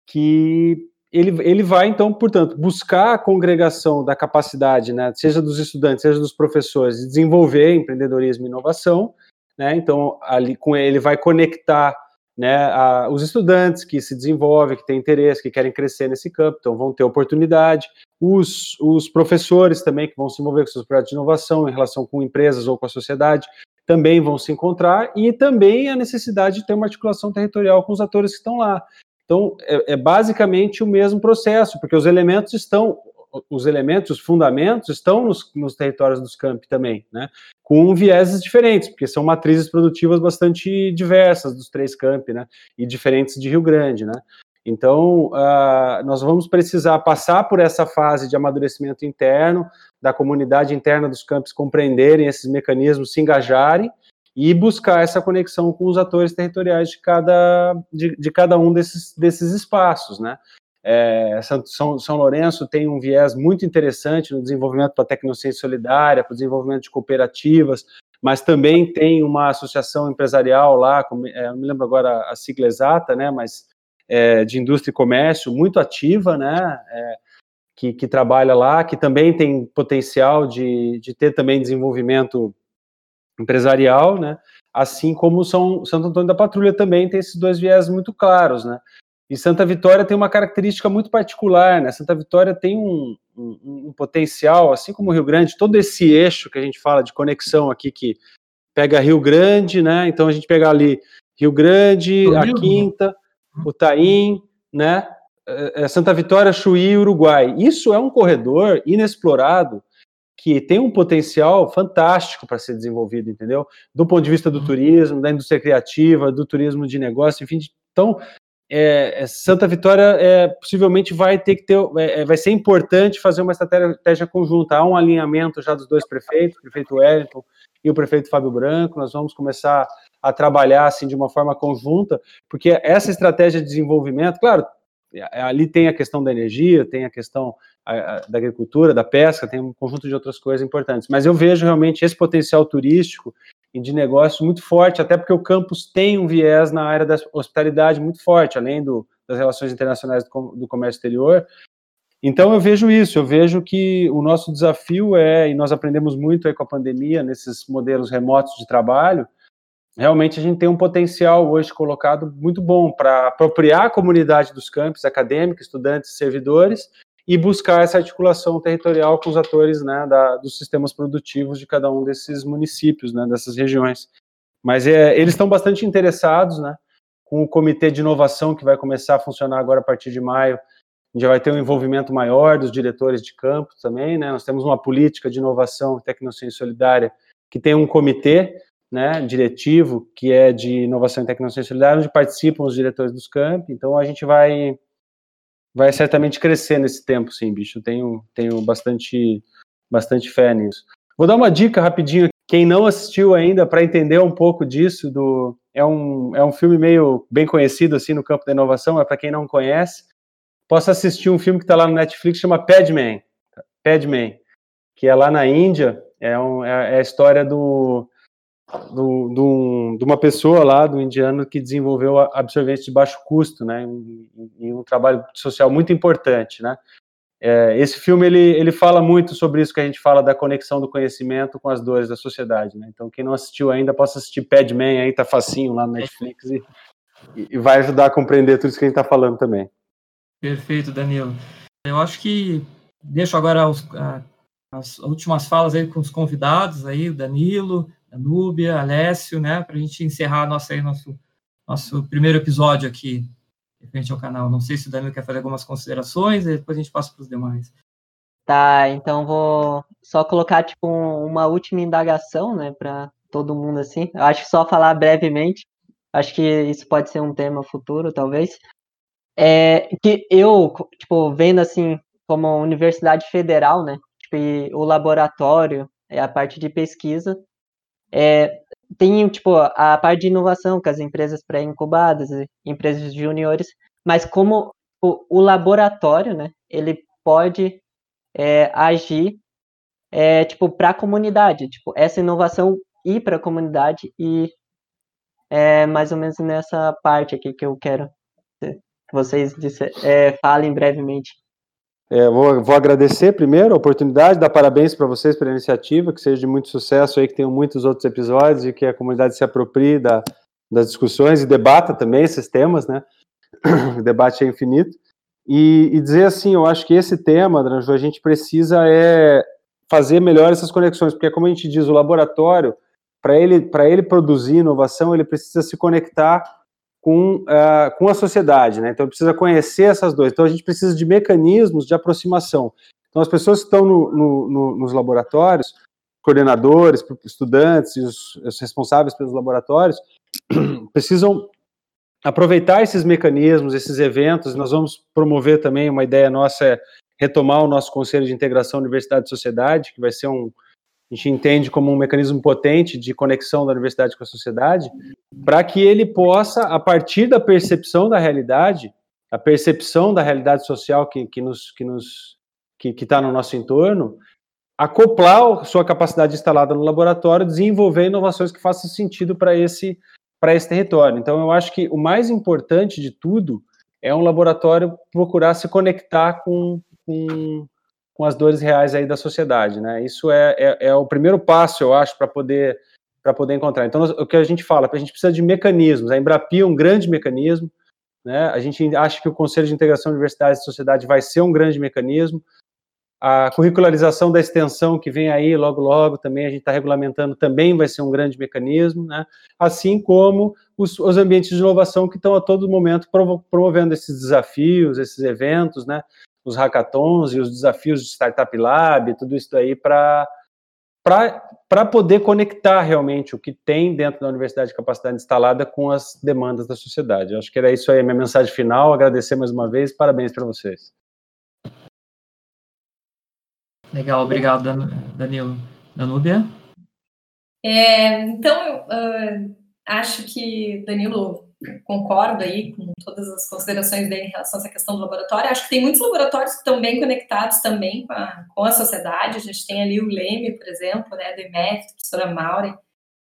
que ele, ele vai, então, portanto, buscar a congregação da capacidade, né, seja dos estudantes, seja dos professores, de desenvolver empreendedorismo e inovação, né, então, ali com ele vai conectar né, a, os estudantes que se desenvolvem, que têm interesse, que querem crescer nesse campo, então vão ter oportunidade, os, os professores também que vão se envolver com seus projetos de inovação em relação com empresas ou com a sociedade, também vão se encontrar, e também a necessidade de ter uma articulação territorial com os atores que estão lá. Então, é, é basicamente o mesmo processo, porque os elementos estão, os elementos, os fundamentos estão nos, nos territórios dos campi também, né? Com vieses diferentes, porque são matrizes produtivas bastante diversas dos três campi, né? E diferentes de Rio Grande, né? Então, uh, nós vamos precisar passar por essa fase de amadurecimento interno, da comunidade interna dos campos compreenderem esses mecanismos, se engajarem e buscar essa conexão com os atores territoriais de cada, de, de cada um desses, desses espaços, né? É, São, São Lourenço tem um viés muito interessante no desenvolvimento da tecnociência solidária, para o desenvolvimento de cooperativas, mas também tem uma associação empresarial lá, é, não me lembro agora a sigla exata, né, mas é, de indústria e comércio muito ativa, né, é, que, que, trabalha lá, que também tem potencial de, de ter também desenvolvimento empresarial, né, assim como São Santo Antônio da Patrulha também tem esses dois viés muito claros, né, e Santa Vitória tem uma característica muito particular, né, Santa Vitória tem um, um, um potencial, assim como o Rio Grande, todo esse eixo que a gente fala de conexão aqui, que pega Rio Grande, né, então a gente pega ali Rio Grande, a Quinta, o Taim, né? É, é, Santa Vitória, Chuí, Uruguai. Isso é um corredor inexplorado que tem um potencial fantástico para ser desenvolvido, entendeu? Do ponto de vista do turismo, da indústria criativa, do turismo de negócio, enfim. Então, é, é Santa Vitória é, possivelmente vai ter que ter, é, vai ser importante fazer uma estratégia conjunta. Há um alinhamento já dos dois prefeitos, o prefeito Wellington e o prefeito Fábio Branco. Nós vamos começar a trabalhar assim de uma forma conjunta, porque essa estratégia de desenvolvimento, claro, ali tem a questão da energia, tem a questão da agricultura, da pesca, tem um conjunto de outras coisas importantes. Mas eu vejo realmente esse potencial turístico e de negócio muito forte, até porque o campus tem um viés na área da hospitalidade muito forte, além do, das relações internacionais do, do comércio exterior. Então eu vejo isso, eu vejo que o nosso desafio é, e nós aprendemos muito aí com a pandemia, nesses modelos remotos de trabalho, realmente a gente tem um potencial hoje colocado muito bom para apropriar a comunidade dos campos, acadêmicos, estudantes, servidores, e buscar essa articulação territorial com os atores né, da, dos sistemas produtivos de cada um desses municípios, né, dessas regiões. Mas é, eles estão bastante interessados, né, com o comitê de inovação que vai começar a funcionar agora a partir de maio, já vai ter um envolvimento maior dos diretores de campo também, né, nós temos uma política de inovação e tecnologia solidária que tem um comitê né, diretivo, que é de inovação e tecnologia solidária, onde participam os diretores dos campi, então a gente vai vai certamente crescer nesse tempo, sim, bicho, tenho, tenho bastante, bastante fé nisso. Vou dar uma dica rapidinho, quem não assistiu ainda, para entender um pouco disso, do, é, um, é um filme meio bem conhecido, assim, no campo da inovação, é para quem não conhece, possa assistir um filme que está lá no Netflix, chama Padman, Padman, que é lá na Índia, é, um, é, é a história do, do, do, de uma pessoa lá, do indiano, que desenvolveu absorvente de baixo custo, né, em um trabalho social muito importante, né. É, esse filme, ele, ele fala muito sobre isso que a gente fala da conexão do conhecimento com as dores da sociedade, né, então quem não assistiu ainda, possa assistir Padman, aí tá facinho lá no Netflix e, e vai ajudar a compreender tudo isso que a gente tá falando também. Perfeito, Danilo. Eu acho que deixo agora os, as últimas falas aí com os convidados aí, o Danilo, Núbia, Alessio, né, para a gente encerrar aí, nosso, nosso primeiro episódio aqui, frente ao canal. Não sei se o Danilo quer fazer algumas considerações, e depois a gente passa para os demais. Tá, então vou só colocar tipo uma última indagação, né, para todo mundo assim. Acho que só falar brevemente. Acho que isso pode ser um tema futuro, talvez. É que eu, tipo, vendo assim como universidade federal, né, tipo, o laboratório, é a parte de pesquisa, é, tem, tipo, a parte de inovação com as empresas pré-incubadas, empresas juniores, mas como o, o, laboratório, né, ele pode é, agir, é, tipo, para a comunidade, tipo, essa inovação ir para a comunidade e é mais ou menos nessa parte aqui que eu quero que vocês disse, é, falem brevemente. É, vou, vou, agradecer primeiro a oportunidade, dar parabéns para vocês pela iniciativa, que seja de muito sucesso aí, que tenham muitos outros episódios e que a comunidade se aproprie da, das discussões e debata também esses temas, né? <clears throat> O debate é infinito. E, e dizer assim, eu acho que esse tema, Dranjo, a gente precisa é fazer melhor essas conexões, porque como a gente diz, o laboratório, para ele, ele produzir inovação, ele precisa se conectar com, uh, com a sociedade, né? Então precisa conhecer essas duas. Então a gente precisa de mecanismos de aproximação. Então as pessoas que estão no, no, no, nos laboratórios, coordenadores, estudantes e os, os responsáveis pelos laboratórios, <clears throat> precisam aproveitar esses mecanismos, esses eventos. Nós vamos promover também uma ideia nossa é retomar o nosso Conselho de Integração Universidade e Sociedade, que vai ser um, a gente entende como um mecanismo potente de conexão da universidade com a sociedade, para que ele possa, a partir da percepção da realidade, a percepção da realidade social que, que nos que nos que está no nosso entorno, acoplar sua capacidade instalada no laboratório, desenvolver inovações que façam sentido para esse para esse território. Então, eu acho que o mais importante de tudo é um laboratório procurar se conectar com, com, com as dores reais aí da sociedade, né? Isso é, é, é o primeiro passo, eu acho, para poder para poder encontrar. Então, o que a gente fala, a gente precisa de mecanismos. A Embrapia é um grande mecanismo, né? A gente acha que o Conselho de Integração de Universidades e Sociedade vai ser um grande mecanismo a curricularização da extensão que vem aí logo logo também a gente está regulamentando também vai ser um grande mecanismo, né? assim como os, os ambientes de inovação que estão a todo momento promovendo esses desafios, esses eventos, né? Os hackathons e os desafios de Startup Lab, tudo isso aí para para poder conectar realmente o que tem dentro da Universidade de Capacidade Instalada com as demandas da sociedade. Eu acho que era isso aí a minha mensagem final, agradecer mais uma vez, parabéns para vocês. Legal, obrigado, Danilo. Danúbia? É, então, eu uh, acho que Danilo concorda aí com todas as considerações dele em relação a essa questão do laboratório. Acho que tem muitos laboratórios que estão bem conectados também com a, com a sociedade. A gente tem ali o Leme, por exemplo, né, do IMEF, professora Maureen,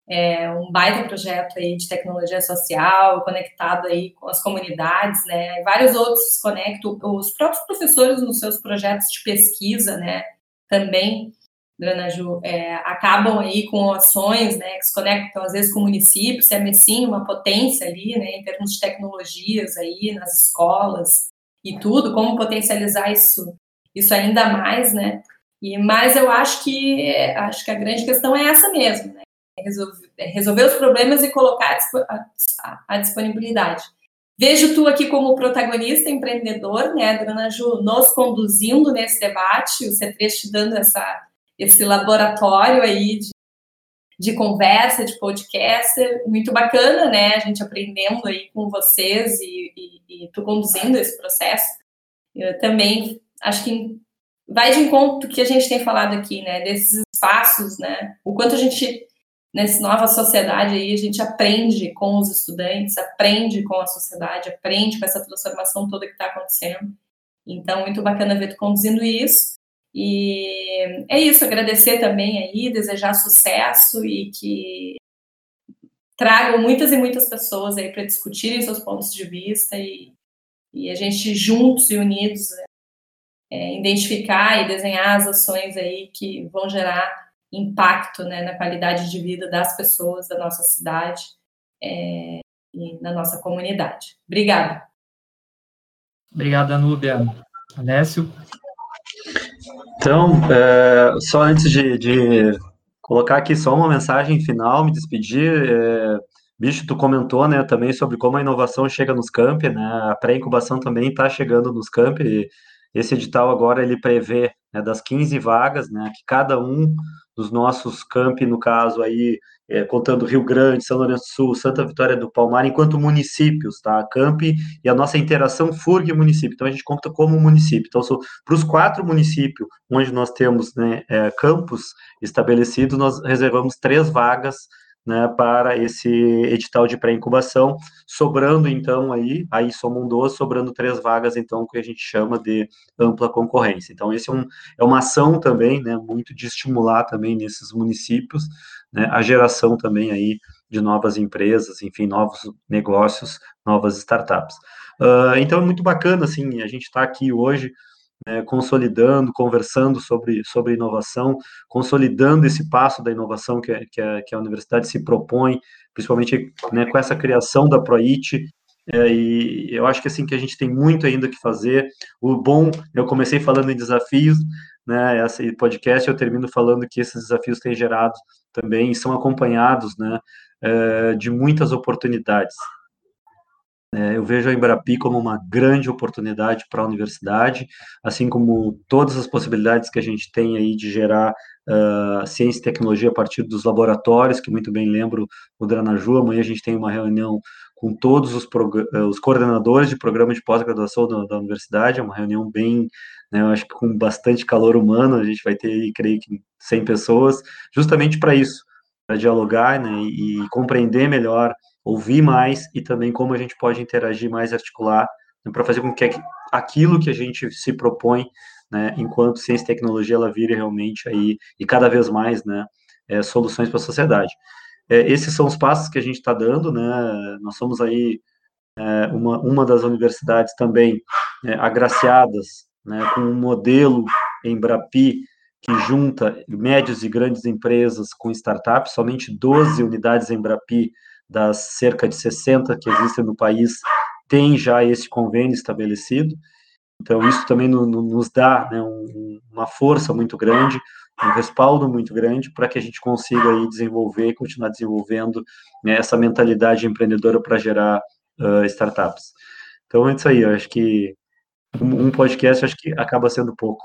é um baita projeto aí de tecnologia social, conectado aí com as comunidades, né, vários outros se conectam, os próprios professores nos seus projetos de pesquisa, né, também, Dranaju, é, acabam aí com ações, né, que se conectam às vezes com municípios, é sim uma potência ali, né, em termos de tecnologias aí nas escolas e tudo, como potencializar isso, isso ainda mais, né, e, mas eu acho que, acho que a grande questão é essa mesmo, né, resolver, é resolver os problemas e colocar a, a, a disponibilidade. Vejo tu aqui como protagonista, empreendedor, né, Dona Ju, nos conduzindo nesse debate, o C3 te dando essa, esse laboratório aí de, de conversa, de podcast, muito bacana, né, a gente aprendendo aí com vocês e, e, e tu conduzindo esse processo. Eu também acho que vai de encontro que a gente tem falado aqui, né, desses espaços, né, o quanto a gente nessa nova sociedade aí, a gente aprende com os estudantes, aprende com a sociedade, aprende com essa transformação toda que está acontecendo. Então, muito bacana ver tu conduzindo isso. E é isso, agradecer também aí, desejar sucesso e que tragam muitas e muitas pessoas aí para discutirem seus pontos de vista e, e a gente juntos e unidos é, identificar e desenhar as ações aí que vão gerar impacto né, na qualidade de vida das pessoas da nossa cidade é, e na nossa comunidade. Obrigada. Obrigado, Anúbia. Alessio? Então, é, só antes de, de, colocar aqui só uma mensagem final, me despedir, é, Bicho, tu comentou, né, também sobre como a inovação chega nos campi, né, a pré-incubação também está chegando nos campi, esse edital agora ele prevê né, das 15 vagas, né, que cada um dos nossos campi, no caso aí, é, contando Rio Grande, São Lourenço do Sul, Santa Vitória do Palmar, enquanto municípios, tá? Campi e a nossa interação FURG município. Então a gente conta como município. Então, para os quatro municípios onde nós temos né, é, campos estabelecidos, nós reservamos três vagas né, para esse edital de pré-incubação, sobrando então aí, aí somam duas, sobrando três vagas então que a gente chama de ampla concorrência. Então esse é, um, é uma ação também, né, muito de estimular também nesses municípios, né, a geração também aí de novas empresas, enfim, novos negócios, novas startups. Uh, então é muito bacana, assim, a gente está aqui hoje né, consolidando, conversando sobre, sobre inovação, consolidando esse passo da inovação que, que, a, que a universidade se propõe, principalmente né, com essa criação da ProIT, é, e eu acho que assim que a gente tem muito ainda que fazer. O bom, eu comecei falando em desafios, né? Esse podcast eu termino falando que esses desafios têm gerado também são acompanhados, né? É, de muitas oportunidades. É, eu vejo a Embrapi como uma grande oportunidade para a universidade, assim como todas as possibilidades que a gente tem aí de gerar uh, ciência e tecnologia a partir dos laboratórios, que muito bem lembro o Dranaju. Amanhã a gente tem uma reunião com todos os, os coordenadores de programa de pós-graduação da, da, universidade, é uma reunião bem, né, eu acho que com bastante calor humano, a gente vai ter, creio que, 100 pessoas, justamente para isso, para dialogar né, e, e compreender melhor ouvir mais e também como a gente pode interagir mais, articular, né, para fazer com que aquilo que a gente se propõe, né, enquanto ciência e tecnologia, ela vire realmente aí, e cada vez mais, né, é, soluções para a sociedade. É, esses são os passos que a gente está dando, né, nós somos aí é, uma, uma das universidades também é, agraciadas, né, com um modelo em Brapi, que junta médias e grandes empresas com startups, somente 12 unidades em Brapi das cerca de 60 que existem no país, tem já esse convênio estabelecido. Então, isso também no, no, nos dá né, um, uma força muito grande, um respaldo muito grande para que a gente consiga aí desenvolver continuar desenvolvendo né, essa mentalidade empreendedora para gerar uh, startups. Então, é isso aí. Eu acho que um, um podcast acho que acaba sendo pouco,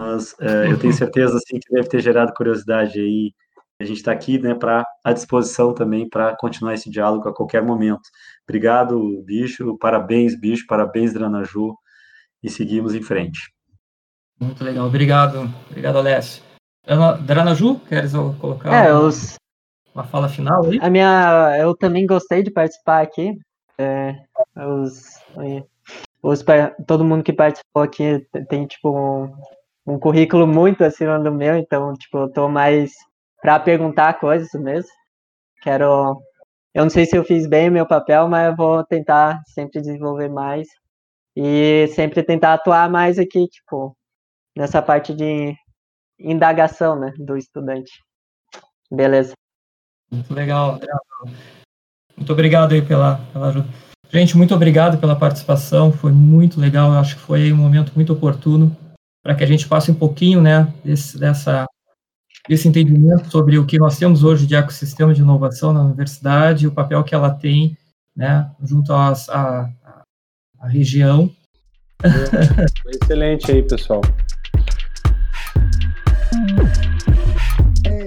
mas uh, eu tenho certeza assim, que deve ter gerado curiosidade aí a gente está aqui né, para à disposição também para continuar esse diálogo a qualquer momento. Obrigado, Bicho, parabéns, Bicho, parabéns, Dranaju, e seguimos em frente. Muito legal, obrigado, obrigado, Alessio. Dranaju, queres colocar é, os... uma fala final aí? A minha, eu também gostei de participar aqui. É, os, os, todo mundo que participou aqui tem, tipo, um, um currículo muito acima do meu, então, tipo, eu tô mais para perguntar coisas mesmo. Quero. Eu não sei se eu fiz bem o meu papel, mas eu vou tentar sempre desenvolver mais e sempre tentar atuar mais aqui, tipo, nessa parte de indagação, né, do estudante. Beleza. Muito legal, Muito obrigado aí pela, pela ajuda. Gente, muito obrigado pela participação, foi muito legal, eu acho que foi um momento muito oportuno para que a gente passe um pouquinho, né, desse, dessa esse entendimento sobre o que nós temos hoje de ecossistema de inovação na universidade, o papel que ela tem, né, junto à região. Excelente aí, pessoal.